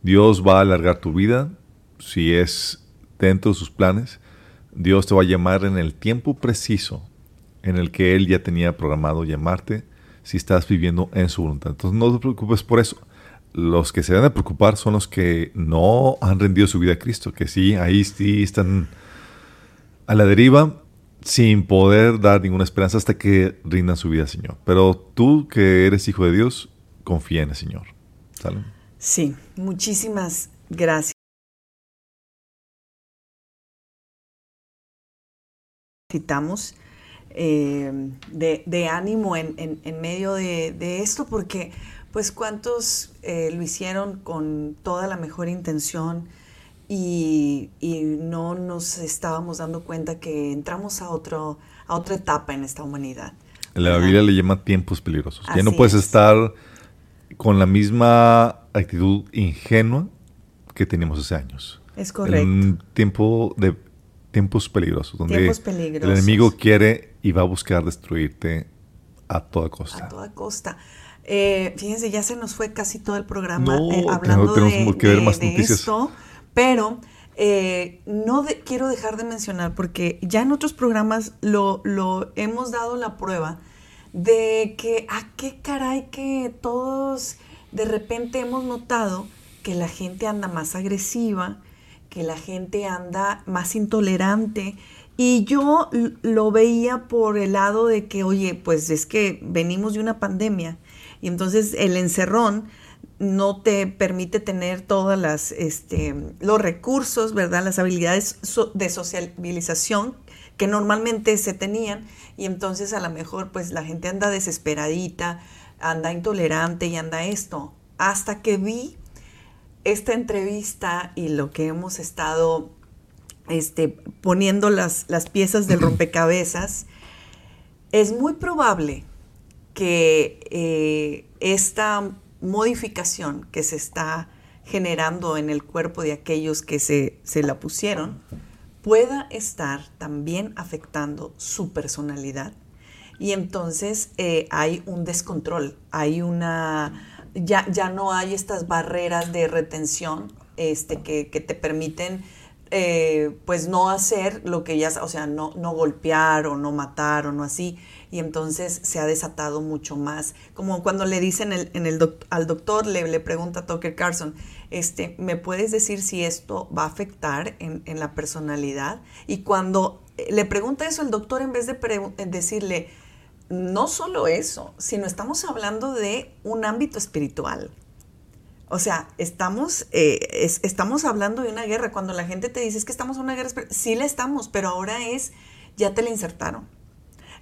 Dios va a alargar tu vida si es dentro de sus planes. Dios te va a llamar en el tiempo preciso en el que Él ya tenía programado llamarte si estás viviendo en su voluntad. Entonces no te preocupes por eso. Los que se deben preocupar son los que no han rendido su vida a Cristo, que sí, ahí sí están a la deriva sin poder dar ninguna esperanza hasta que rindan su vida Señor. Pero tú que eres hijo de Dios, confía en el Señor. Sí, muchísimas gracias. Necesitamos eh, de, ánimo en, medio de, esto, porque pues cuántos eh, lo hicieron con toda la mejor intención y, no nos estábamos dando cuenta que entramos a, otro, a otra etapa en esta humanidad. La Biblia le llama tiempos peligrosos. ya no puedes estar con la misma actitud ingenua que teníamos hace años. Es correcto. En un tiempo de tiempos peligrosos, donde el enemigo quiere y va a buscar destruirte a toda costa. A toda costa. Eh, fíjense, ya se nos fue casi todo el programa eh, hablando de, que ver más noticias. esto, pero eh, no quiero dejar de mencionar, porque ya en otros programas lo, lo hemos dado la prueba de que, ¿a qué caray que todos de repente hemos notado que la gente anda más agresiva, que la gente anda más intolerante. Y yo lo veía por el lado de que, oye, pues es que venimos de una pandemia y entonces el encerrón no te permite tener todas las este, los recursos, ¿verdad? Las habilidades de socialización que normalmente se tenían y entonces a lo mejor pues la gente anda desesperadita, anda intolerante y anda esto. Hasta que vi esta entrevista y lo que hemos estado este, poniendo las, las piezas del rompecabezas, es muy probable que eh, esta modificación que se está generando en el cuerpo de aquellos que se, la pusieron pueda estar también afectando su personalidad. Y entonces eh, hay un descontrol, hay una ya, ya no hay estas barreras de retención este, que, te permiten eh, pues no hacer lo que ya, o sea, no, no golpear o no matar o no así. Y entonces se ha desatado mucho más. Como cuando le dicen al doctor, le, pregunta a Tucker Carlson, este, ¿me puedes decir si esto va a afectar en, la personalidad? Y cuando eh, le pregunta eso el doctor, en vez de decirle, no solo eso, sino estamos hablando de un ámbito espiritual. O sea, estamos, eh, estamos hablando de una guerra. Cuando la gente te dice es que estamos en una guerra, sí la estamos, pero ahora es, ya te la insertaron.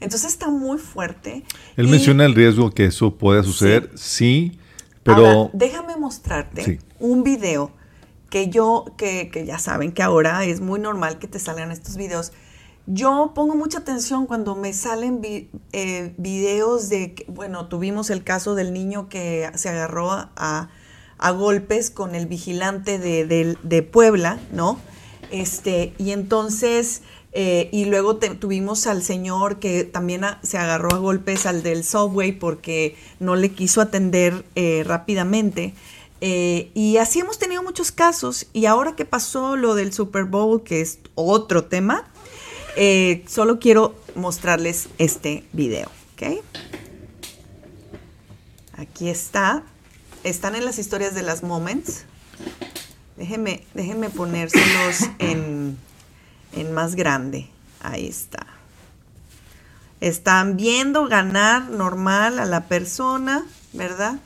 Entonces está muy fuerte. Él menciona el riesgo que eso pueda suceder, sí, pero... déjame mostrarte un video que yo, que, que ya saben que ahora es muy normal que te salgan estos videos yo pongo mucha atención cuando me salen eh, videos de, bueno, tuvimos el caso del niño que se agarró a, golpes con el vigilante de, Puebla, ¿no? Este, y entonces, eh, y luego tuvimos al señor que también se agarró a golpes al del subway porque no le quiso atender eh, rápidamente. y así hemos tenido muchos casos. Y ahora que pasó lo del Super Bowl, que es otro tema, eh, solo quiero mostrarles este video, ¿ok? Aquí está. Están en las historias de las moments. Déjenme, déjenme ponérselos en, en más grande. Ahí está. Están viendo ganar normal a la persona, ¿verdad?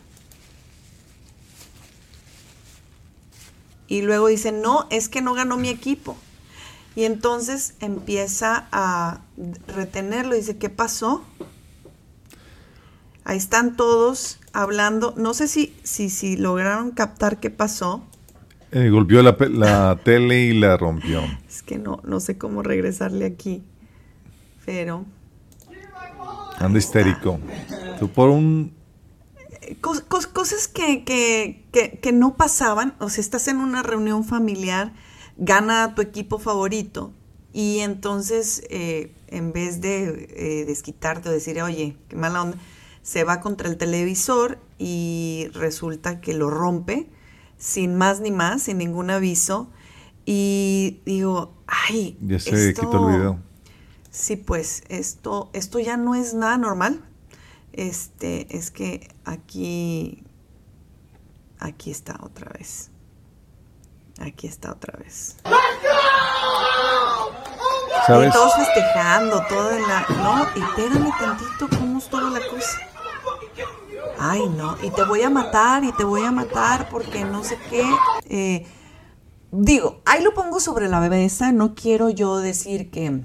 Y luego dicen, no, es que no ganó mi equipo. Y entonces empieza a retenerlo. Dice, ¿qué pasó? Ahí están todos hablando. No sé si, si, si lograron captar qué pasó. Eh, golpeó la, tele y la rompió. Es que no, no sé cómo regresarle aquí. Pero. Anda histérico. por un. cosas que, que, que, que no pasaban. O sea, estás en una reunión familiar gana tu equipo favorito y entonces eh, en vez de eh, desquitarte o decir, oye, qué mala onda, se va contra el televisor y resulta que lo rompe sin más ni más, sin ningún aviso. Y digo, ay, ya se quitó el video. Sí, pues esto, esto ya no es nada normal. Este, es que aquí, aquí está otra vez. Aquí está otra vez. ¿Sabes? todos festejando, toda la. No, espérame tantito, ¿cómo es toda la cosa? Ay, no, y te voy a matar, y te voy a matar porque no sé qué. Eh, digo, ahí lo pongo sobre la mesa, no quiero yo decir que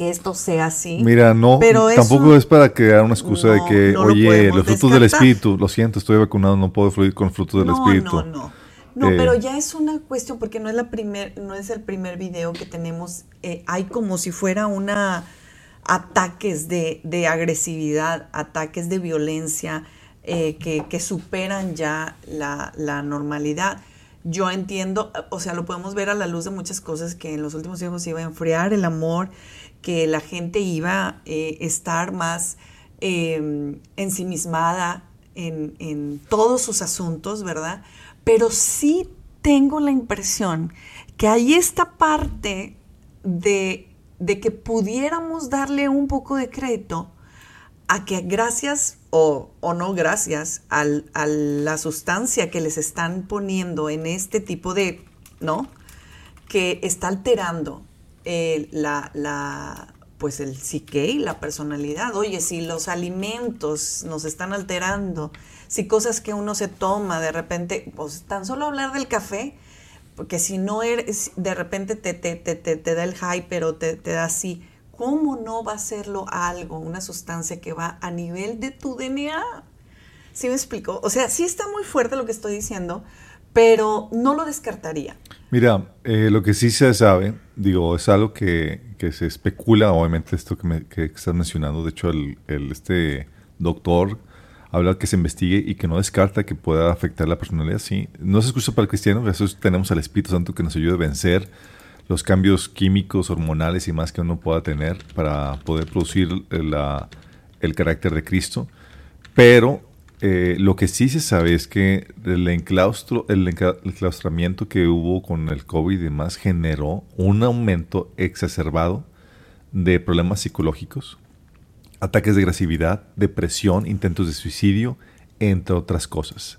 que esto sea así. Mira, no, tampoco es para crear una excusa de que, oye, los frutos del espíritu, lo siento, estoy vacunado, no puedo fluir con frutos del espíritu. No, no, no. Eh, pero ya es una cuestión, porque no es la primer, no es el primer video que tenemos. Eh, hay como si fuera una ataques de, de agresividad, ataques de violencia eh, que, que, superan ya la, la normalidad yo entiendo, o sea, lo podemos ver a la luz de muchas cosas que en los últimos tiempos iba a enfriar el amor, que la gente iba a eh, estar más em, ensimismada en, en, todos sus asuntos, ¿verdad? Pero sí tengo la impresión que hay esta parte de, de que pudiéramos darle un poco de crédito a que gracias o, o no gracias al, a la sustancia que les están poniendo en este tipo de, ¿no? Que está alterando la, la, pues el psique y la personalidad. Oye, si los alimentos nos están alterando, si cosas que uno se toma de repente, pues tan solo hablar del café, porque si no eres, de repente te, te, te, te da el hype, pero te, da así. ¿Cómo no va a serlo algo, una sustancia que va a nivel de tu DNA? ¿Sí me explico? O sea, sí está muy fuerte lo que estoy diciendo, pero no lo descartaría. Mira, eh, lo que sí se sabe, digo, es algo que, que se especula, obviamente, esto que, me, que estás mencionando. De hecho, el, el, este doctor habla que se investigue y que no descarta que pueda afectar la personalidad. Sí, no es excusa para el cristiano, eso tenemos al Espíritu Santo que nos ayude a vencer los cambios químicos, hormonales y más que uno pueda tener para poder producir la, el carácter de Cristo. Pero eh, lo que sí se sabe es que el, enclaustro, el, enclaustramiento que hubo con el COVID y demás generó un aumento exacerbado de problemas psicológicos, ataques de agresividad, depresión, intentos de suicidio, entre otras cosas.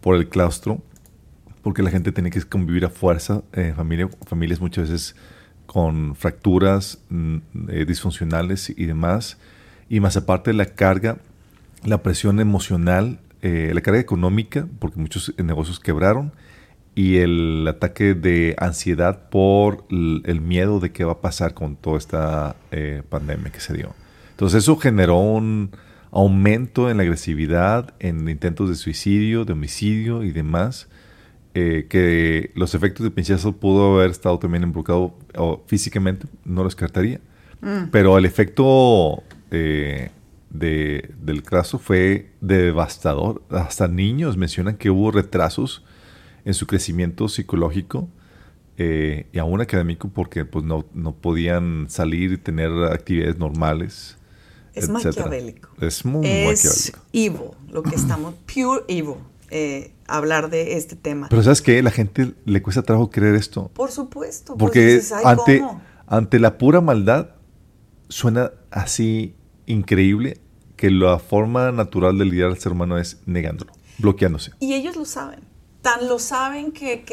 Por el claustro, porque la gente tiene que convivir a fuerza, en familia, familias muchas veces con fracturas mm, eh, disfuncionales y demás, y más aparte la carga la presión emocional, eh, la carga económica, porque muchos negocios quebraron, y el ataque de ansiedad por el miedo de qué va a pasar con toda esta eh, pandemia que se dio. Entonces eso generó un aumento en la agresividad, en intentos de suicidio, de homicidio y demás, eh, que los efectos de pinchazo pudo haber estado también involucrado físicamente, no lo descartaría. Mm. Pero el efecto de, del caso fue devastador. Hasta niños mencionan que hubo retrasos en su crecimiento psicológico eh, y aún académico porque pues, no, no podían salir y tener actividades normales. Es maquiavélico. Es muy es evil, lo que estamos, pure evil, eh, hablar de este tema. Pero ¿sabes qué? La gente le cuesta trabajo creer esto. Por supuesto. Pues porque ante, ante la pura maldad suena así increíble que la forma natural de lidiar al ser humano es negándolo, bloqueándose. Y ellos lo saben. Tan lo saben que,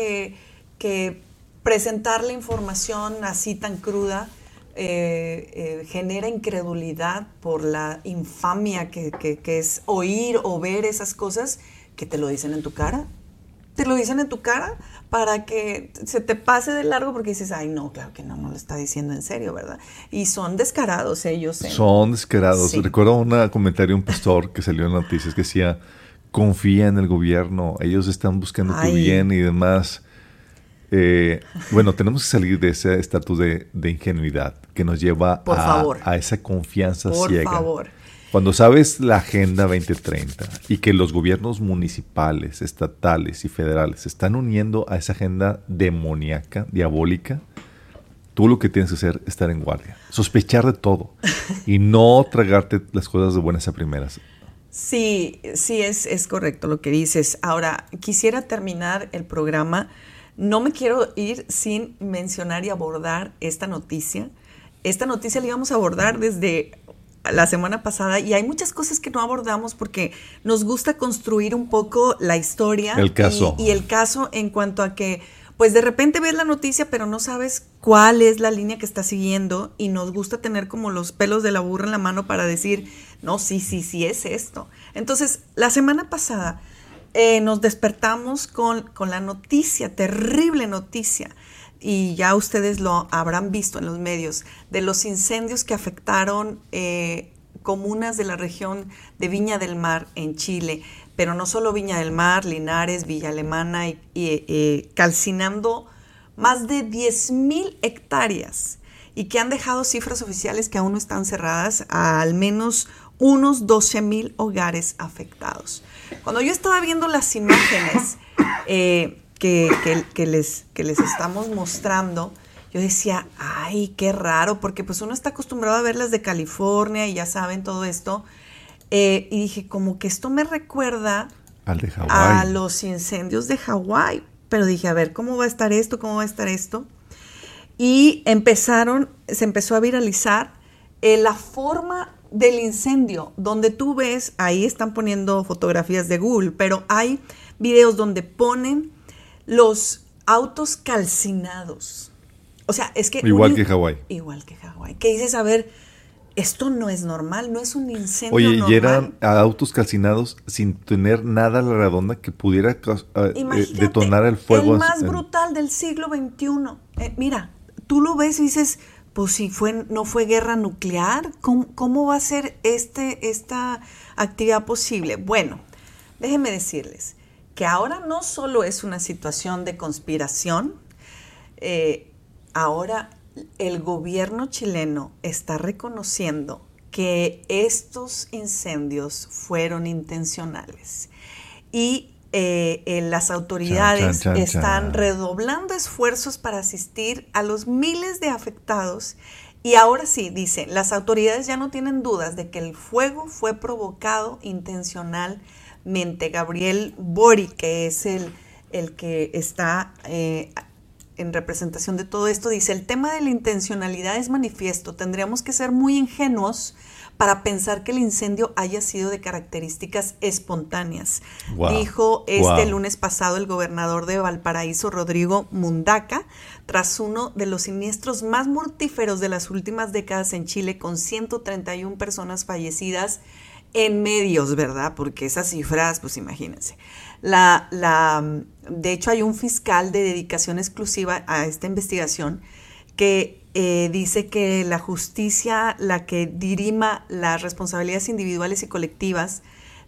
que, presentar la información así tan cruda eh, eh, genera incredulidad por la infamia que, que es oír o ver esas cosas que te lo dicen en tu cara te lo dicen en tu cara para que se te pase de largo porque dices, ay, no, claro que no, no lo está diciendo en serio, ¿verdad? Y son descarados ellos. Son descarados. Recuerdo un comentario de un pastor que salió en noticias que decía, confía en el gobierno, ellos están buscando tu bien y demás. Eh, bueno, tenemos que salir de ese estatus de, ingenuidad que nos lleva a, a, esa confianza ciega. Por favor. Cuando sabes la Agenda 2030 y que los gobiernos municipales, estatales y federales se están uniendo a esa agenda demoníaca, diabólica, tú lo que tienes que hacer es estar en guardia, sospechar de todo y no tragarte las cosas de buenas a primeras. Sí, sí, es, es correcto lo que dices. Ahora, quisiera terminar el programa. No me quiero ir sin mencionar y abordar esta noticia. Esta noticia la íbamos a abordar desde la semana pasada y hay muchas cosas que no abordamos porque nos gusta construir un poco la historia el caso. Y, el caso en cuanto a que pues de repente ves la noticia pero no sabes cuál es la línea que está siguiendo y nos gusta tener como los pelos de la burra en la mano para decir, no, sí, sí, sí es esto. Entonces, la semana pasada eh, nos despertamos con, con la noticia, terrible noticia, y ya ustedes lo habrán visto en los medios, de los incendios que afectaron eh, comunas de la región de Viña del Mar en Chile, pero no solo Viña del Mar, Linares, Villa Alemana, y, eh, calcinando más de 10.000 hectáreas y que han dejado cifras oficiales que aún no están cerradas a al menos unos 12.000 hogares afectados. Cuando yo estaba viendo las imágenes, eh, que, les, que les estamos mostrando, yo decía, ay, qué raro, porque pues uno está acostumbrado a ver las de California y ya saben todo esto. Eh, y dije, como que esto me recuerda a los incendios de Hawái. Pero dije, a ver, ¿cómo va a estar esto? ¿Cómo va a estar esto? Y empezaron, se empezó a viralizar eh, la forma del incendio, donde tú ves, ahí están poniendo fotografías de Google, pero hay videos donde ponen los autos calcinados. O sea, es que... Igual que Hawái. Igual que Hawái. Que dices, a ver, esto no es normal, no es un incendio Oye, y eran autos calcinados sin tener nada a la redonda que pudiera uh, detonar el fuego. El más brutal del siglo XXI. Eh, mira, tú lo ves y dices, pues si fue, no fue guerra nuclear, ¿cómo, va a ser este, esta actividad posible? Bueno, déjenme decirles, que ahora no solo es una situación de conspiración, eh, ahora el gobierno chileno está reconociendo que estos incendios fueron intencionales y eh, las autoridades están redoblando esfuerzos para asistir a los miles de afectados. Y ahora sí, dice, las autoridades ya no tienen dudas de que el fuego fue provocado intencionalmente. Gabriel Bori, que es el, el que está eh, en representación de todo esto, dice, el tema de la intencionalidad es manifiesto. Tendríamos que ser muy ingenuos para pensar que el incendio haya sido de características espontáneas. Dijo este lunes pasado el gobernador de Valparaíso, Rodrigo Mundaca, tras uno de los siniestros más mortíferos de las últimas décadas en Chile, con 131 personas fallecidas en medios, ¿verdad? Porque esas cifras, pues imagínense. La, la, de hecho, hay un fiscal de dedicación exclusiva a esta investigación que eh, dice que la justicia, la que dirima las responsabilidades individuales y colectivas,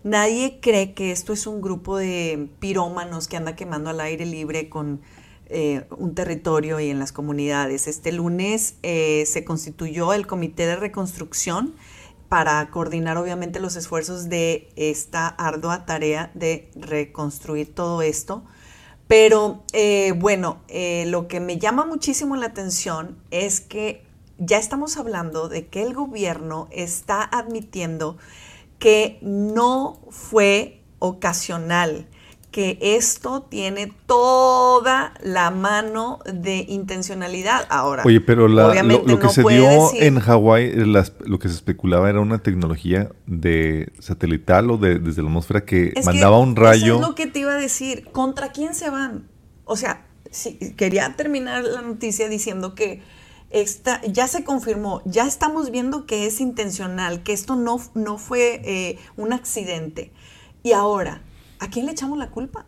nadie cree que esto es un grupo de pirómanos que anda quemando al aire libre con eh, un territorio y en las comunidades. Este lunes eh, se constituyó el Comité de Reconstrucción para coordinar obviamente los esfuerzos de esta ardua tarea de reconstruir todo esto. Pero eh, bueno, eh, lo que me llama muchísimo la atención es que ya estamos hablando de que el gobierno está admitiendo que no fue ocasional, que esto tiene toda la mano de intencionalidad. Ahora, oye, pero lo, que se dio en Hawái, lo que se especulaba era una tecnología de satelital o de, desde la atmósfera que mandaba un rayo. Eso es lo que te iba a decir. ¿Contra quién se van? O sea, quería terminar la noticia diciendo que esta, ya se confirmó, ya estamos viendo que es intencional, que esto no, no fue eh, un accidente. Y ahora, ¿a quién le echamos la culpa?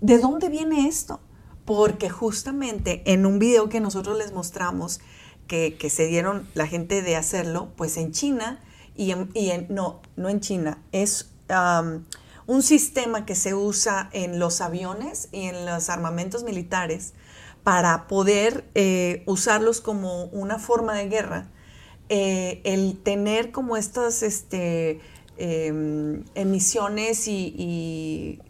¿De dónde viene esto? Porque justamente en un video que nosotros les mostramos, que, se dieron la gente de hacerlo, pues en China, y en, no, no en China, es un sistema que se usa en los aviones y en los armamentos militares para poder eh, usarlos como una forma de guerra eh, el tener como estas este, em, emisiones y,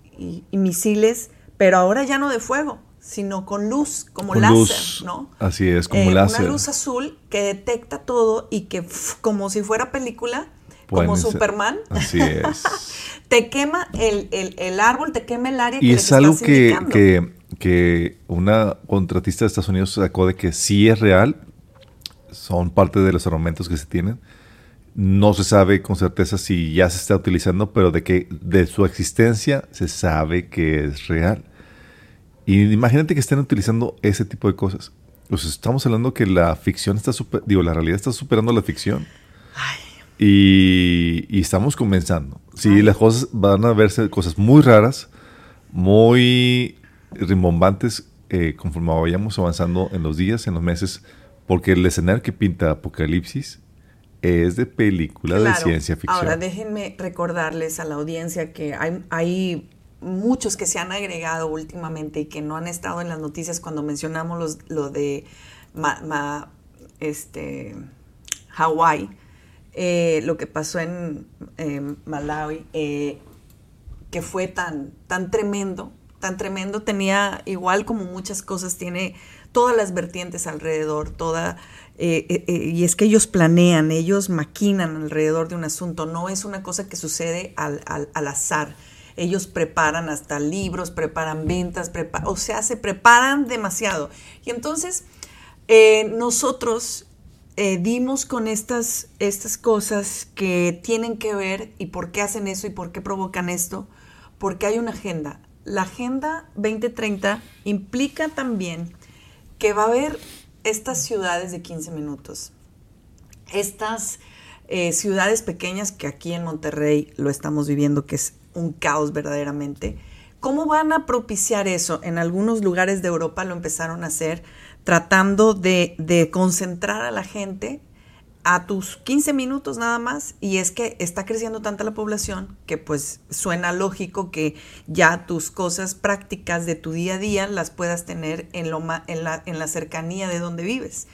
misiles, pero ahora ya no de fuego, sino con luz, como láser, ¿no? Así es, como eh, láser. Una luz azul que detecta todo y que como si fuera película, como Superman. Así es. te quema el, árbol, te quema el área. Y es algo que, que, que, una contratista de Estados Unidos sacó de que sí es real, son parte de los argumentos que se tienen. No se sabe con certeza si ya se está utilizando, pero de que de su existencia se sabe que es real. Y imagínate que estén utilizando ese tipo de cosas. Pues estamos hablando que la ficción está super, digo, la realidad está superando la ficción. Y, estamos comenzando. Sí, las cosas van a verse cosas muy raras, muy rimbombantes eh, conforme vayamos avanzando en los días, en los meses, porque el escenario que pinta Apocalipsis es de película de ciencia ficción. Ahora déjenme recordarles a la audiencia que hay, hay, muchos que se han agregado últimamente y que no han estado en las noticias cuando mencionamos los, lo de este, Hawái. Eh, lo que pasó en Malawi, eh, que fue tan, tan tremendo, tan tremendo, tenía igual como muchas cosas, tiene todas las vertientes alrededor, toda, eh, y es que ellos planean, ellos maquinan alrededor de un asunto, no es una cosa que sucede al, azar. Ellos preparan hasta libros, preparan ventas, o sea, se preparan demasiado. Y entonces, nosotros eh, dimos con estas, estas cosas que tienen que ver y por qué hacen eso y por qué provocan esto, porque hay una agenda. La Agenda 2030 implica también que va a haber estas ciudades de 15 minutos, estas eh, ciudades pequeñas que aquí en Monterrey lo estamos viviendo, que es un caos verdaderamente. ¿Cómo van a propiciar eso? En algunos lugares de Europa lo empezaron a hacer tratando de, concentrar a la gente a tus 15 minutos nada más y es que está creciendo tanta la población que pues suena lógico que ya tus cosas prácticas de tu día a día las puedas tener en, lo en, la, en la cercanía de donde vives.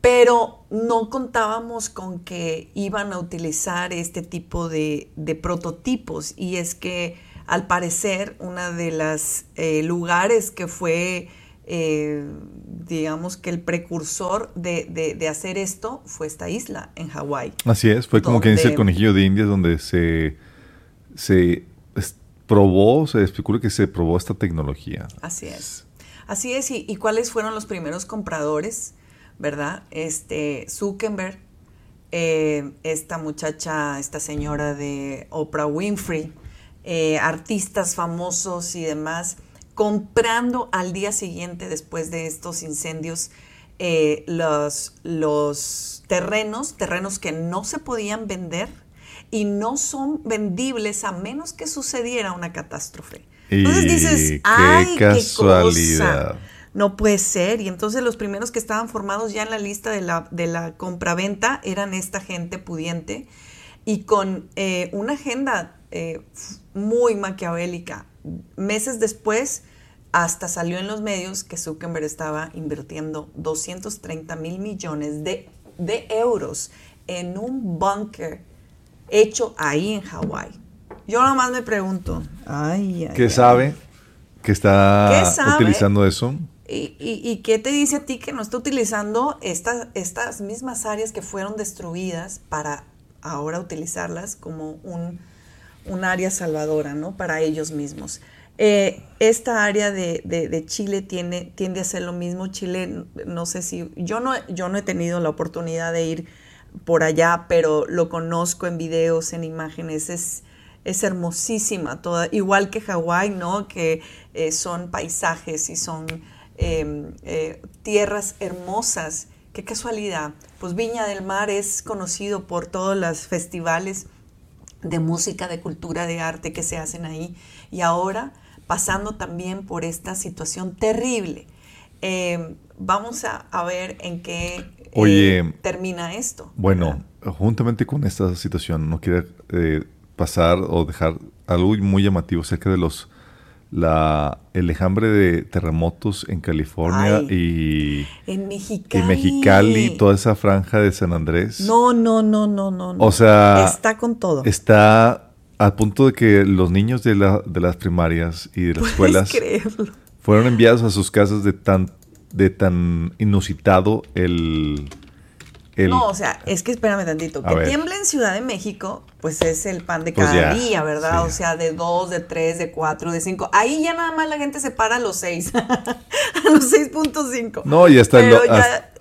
Pero no contábamos con que iban a utilizar este tipo de, prototipos y es que al parecer una de los eh, lugares que fue eh, digamos que el precursor de, hacer esto fue esta isla en Hawái. Así es, fue como que dice el conejillo de Indias donde se, se probó, se especula que se probó esta tecnología. Así es. Así es, y, cuáles fueron los primeros compradores, ¿verdad? Este, Zuckerberg, eh, esta muchacha, esta señora de Oprah Winfrey, eh, artistas famosos y demás comprando al día siguiente después de estos incendios eh, los, los terrenos, terrenos que no se podían vender y no son vendibles a menos que sucediera una catástrofe. Entonces dices, ¡ay, qué casualidad! no puede ser. Y entonces los primeros que estaban formados ya en la lista de la, de la compraventa eran esta gente pudiente y con eh, una agenda eh, muy maquiavélica. Meses después, hasta salió en los medios que Zuckerberg estaba invirtiendo 230 mil millones de, euros en un búnker hecho ahí en Hawái. Yo nomás me pregunto, ay, ¿qué sabe que está utilizando eso? ¿Y, qué te dice a ti que no está utilizando estas, estas mismas áreas que fueron destruidas para ahora utilizarlas como un, un área salvadora, ¿no? Para ellos mismos. Eh, esta área de, Chile tiene, tiende a ser lo mismo. Chile, no sé si, yo no, yo no he tenido la oportunidad de ir por allá, pero lo conozco en videos, en imágenes, es, es hermosísima toda, igual que Hawái, ¿no? Que eh, son paisajes y son em, eh, tierras hermosas. Qué casualidad. Pues Viña del Mar es conocido por todos los festivales de música, de cultura, de arte que se hacen ahí. Y ahora pasando también por esta situación terrible. Eh, vamos a, ver en qué eh, termina esto. Bueno, juntamente con esta situación, no quiero eh, pasar o dejar algo muy llamativo acerca de los la, el enjambre de terremotos en California y, en Mexicali. y Mexicali, toda esa franja de San Andrés. No, no, no, no, no. O sea, está con todo. Está a punto de que los niños de, la, de las primarias y de las escuelas creerlo? fueron enviados a sus casas de tan, de tan inusitado el, no, o sea, es que espérame tantito. Que tiemble en Ciudad de México, pues es el pan de pues cada día, ¿verdad? O sea, de dos, de tres, de cuatro, de cinco. Ahí ya nada más la gente se para a los seis. a los 6.5. No, y hasta, en,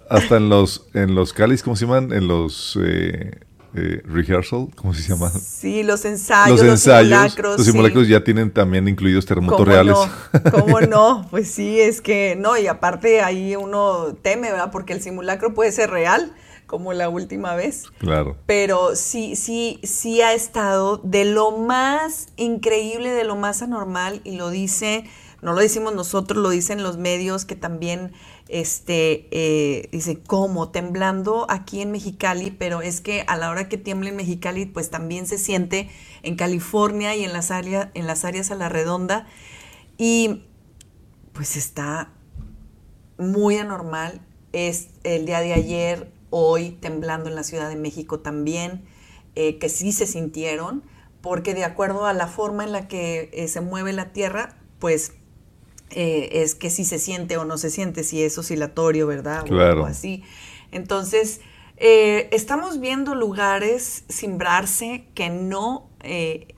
hasta, en los en los calis, ¿cómo se llaman? En los eh, eh, rehearsal, ¿cómo se llama? Sí, los ensayos, los, simulacros. Los simulacros ya tienen también incluidos terremotos reales. No? ¿Cómo no? Pues sí, es que no, y aparte ahí uno teme, ¿verdad? Porque el simulacro puede ser real como la última vez. Claro. Pero sí, sí, sí ha estado de lo más increíble, de lo más anormal, y lo dice, no lo decimos nosotros, lo dicen los medios que también, este, eh, dice, ¿cómo? Temblando aquí en Mexicali, pero es que a la hora que tiembla en Mexicali, pues también se siente en California y en las, áreas, a la redonda. Y pues está muy anormal. Es el día de ayer hoy temblando en la Ciudad de México también, eh, que sí se sintieron, porque de acuerdo a la forma en la que eh, se mueve la Tierra, pues eh, es que si se siente o no se siente, si es oscilatorio, ¿verdad? Claro. O, así. Entonces, estamos viendo lugares simbrarse que no,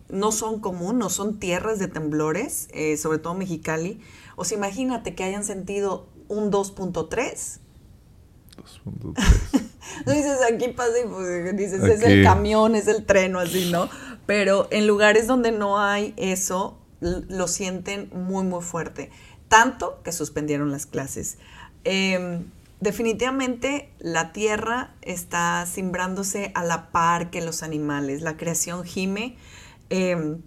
no son común, no son tierras de temblores, sobre todo Mexicali. O sea, imagínate que hayan sentido un 2.3 no dices aquí pasa y pues, dices es el camión, es el tren o así, ¿no? Pero en lugares donde no hay eso, lo sienten muy, muy fuerte. Tanto que suspendieron las clases. Em, definitivamente la tierra está simbrándose a la par que los animales. La creación gime. Em,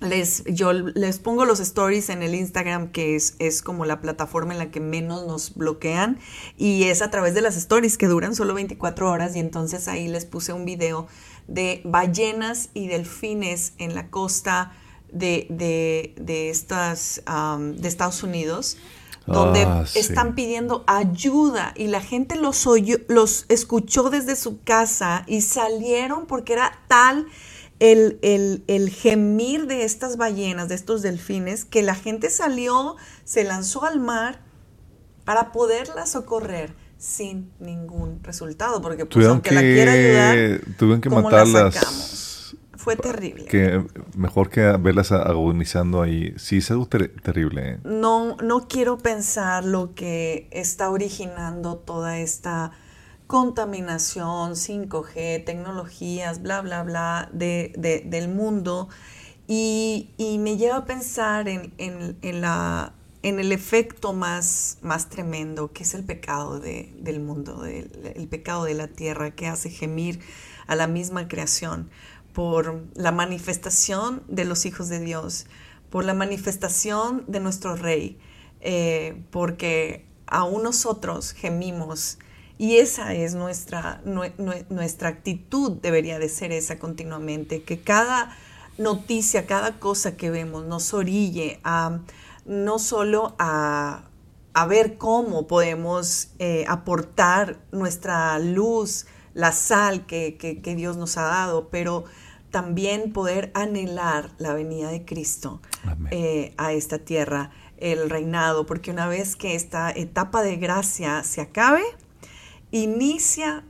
les, yo les pongo los stories en el Instagram, que es, es, como la plataforma en la que menos nos bloquean, y es a través de las stories que duran solo 24 horas, y entonces ahí les puse un video de ballenas y delfines en la costa de, de, estas, de Estados Unidos, donde ah, están pidiendo ayuda y la gente los, oyó, los escuchó desde su casa y salieron porque era tal el, gemir de estas ballenas, de estos delfines, que la gente salió, se lanzó al mar para poderla socorrer sin ningún resultado, porque pues, aunque la quiera ayudar, tuvieron que matarlas. Fue terrible. Que mejor que verlas agonizando ahí. Sí, es algo terrible. ¿eh? No, no quiero pensar lo que está originando toda esta contaminación, 5G, tecnologías, bla, bla, bla, de, del mundo. Y, me lleva a pensar en, la, en el efecto más, más tremendo, que es el pecado del mundo, el pecado de la tierra, que hace gemir a la misma creación por la manifestación de los hijos de Dios, por la manifestación de nuestro Rey, eh, porque aún nosotros gemimos y esa es nuestra, nuestra actitud, debería de ser esa continuamente, que cada noticia, cada cosa que vemos nos orille a no solo a, ver cómo podemos eh, aportar nuestra luz, la sal que, Dios nos ha dado, pero también poder anhelar la venida de Cristo eh, a esta tierra, el reinado, porque una vez que esta etapa de gracia se acabe, inicia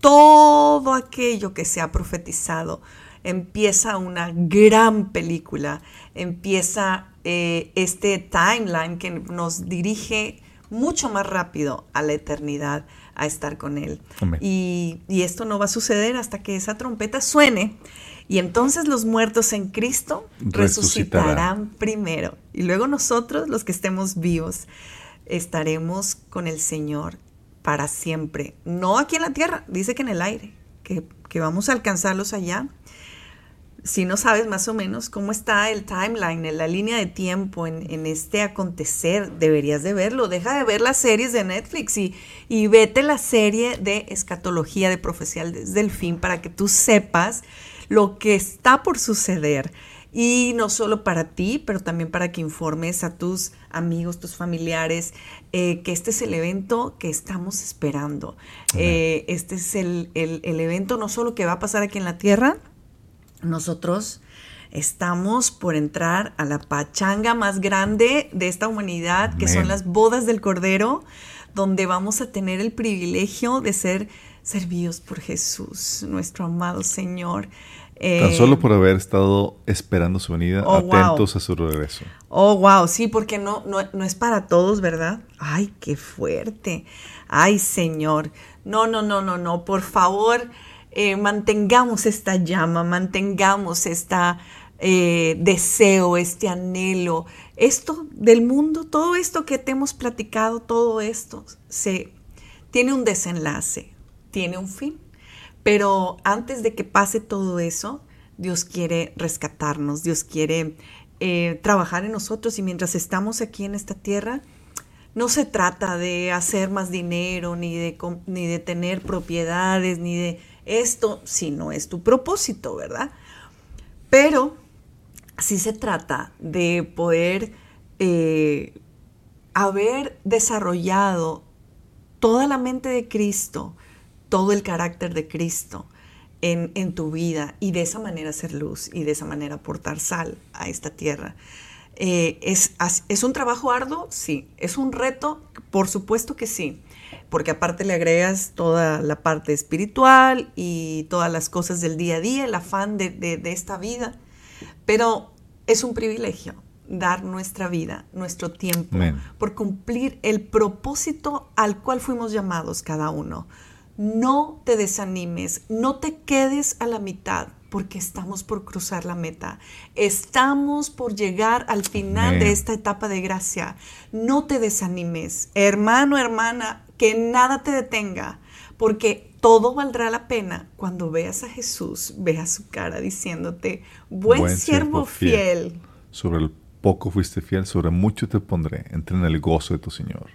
todo aquello que se ha profetizado. Empieza una gran película, empieza eh, este timeline que nos dirige mucho más rápido a la eternidad, a estar con Él. Y, y, esto no va a suceder hasta que esa trompeta suene. Y entonces los muertos en Cristo resucitarán primero. Y luego nosotros, los que estemos vivos, estaremos con el Señor para siempre. No aquí en la tierra, dice que en el aire, que, vamos a alcanzarlos allá. Si no sabes más o menos cómo está el timeline, en la línea de tiempo, en, este acontecer, deberías de verlo. Deja de ver las series de Netflix y, y vete la serie de escatología de profecía desde el fin para que tú sepas lo que está por suceder. Y no solo para ti, pero también para que informes a tus amigos, tus familiares, eh, que este es el evento que estamos esperando. Eh, este es el, evento no solo que va a pasar aquí en la tierra, nosotros estamos por entrar a la pachanga más grande de esta humanidad, que son las bodas del Cordero, donde vamos a tener el privilegio de ser servidos por Jesús, nuestro amado Señor. Tan solo eh, por haber estado esperando su venida, oh, atentos a su regreso. Oh, wow, sí, porque no, no, es para todos, ¿verdad? Ay, qué fuerte. Ay, Señor. No, no, no, no, no. Por favor, eh, mantengamos esta llama, mantengamos este deseo, este anhelo. Esto del mundo, todo esto que te hemos platicado, todo esto, se, tiene un desenlace, tiene un fin. Pero antes de que pase todo eso, Dios quiere rescatarnos, Dios quiere eh, trabajar en nosotros y mientras estamos aquí en esta tierra, no se trata de hacer más dinero, ni de, ni de tener propiedades, ni de esto, si no es tu propósito, ¿verdad? Pero sí se trata de poder eh, haber desarrollado toda la mente de Cristo, todo el carácter de Cristo en, tu vida y de esa manera ser luz y de esa manera aportar sal a esta tierra. Eh, ¿es, ¿Es un trabajo arduo? Sí. ¿Es un reto? Por supuesto que sí. Porque aparte le agregas toda la parte espiritual y todas las cosas del día a día, el afán de, esta vida. Pero es un privilegio dar nuestra vida, nuestro tiempo, por cumplir el propósito al cual fuimos llamados cada uno no te desanimes, no te quedes a la mitad, porque estamos por cruzar la meta. Estamos por llegar al final de esta etapa de gracia. No te desanimes, hermano, hermana, que nada te detenga, porque todo valdrá la pena cuando veas a Jesús, veas su cara diciéndote, buen, siervo fiel. Sobre el poco fuiste fiel, sobre mucho te pondré. Entra en el gozo de tu Señor.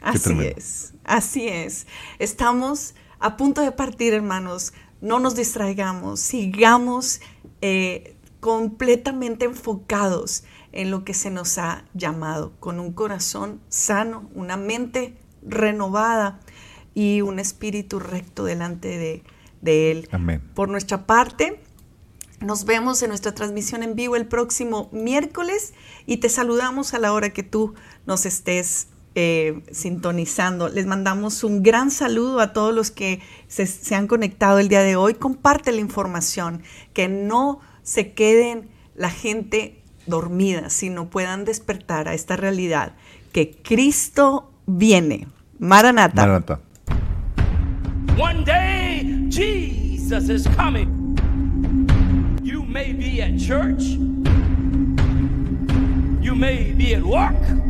Así es, así es. Estamos a punto de partir, hermanos. No nos distraigamos, sigamos eh, completamente enfocados en lo que se nos ha llamado, con un corazón sano, una mente renovada y un espíritu recto delante de, de Él. Amén. Por nuestra parte, nos vemos en nuestra transmisión en vivo el próximo miércoles y te saludamos a la hora que tú nos estés eh, sintonizando. Les mandamos un gran saludo a todos los que se, han conectado el día de hoy. Comparte la información, que no se queden la gente dormida, sino puedan despertar a esta realidad que Cristo viene. Maranata. Maranata. One day Jesus is coming. You may be at church. You may be at work.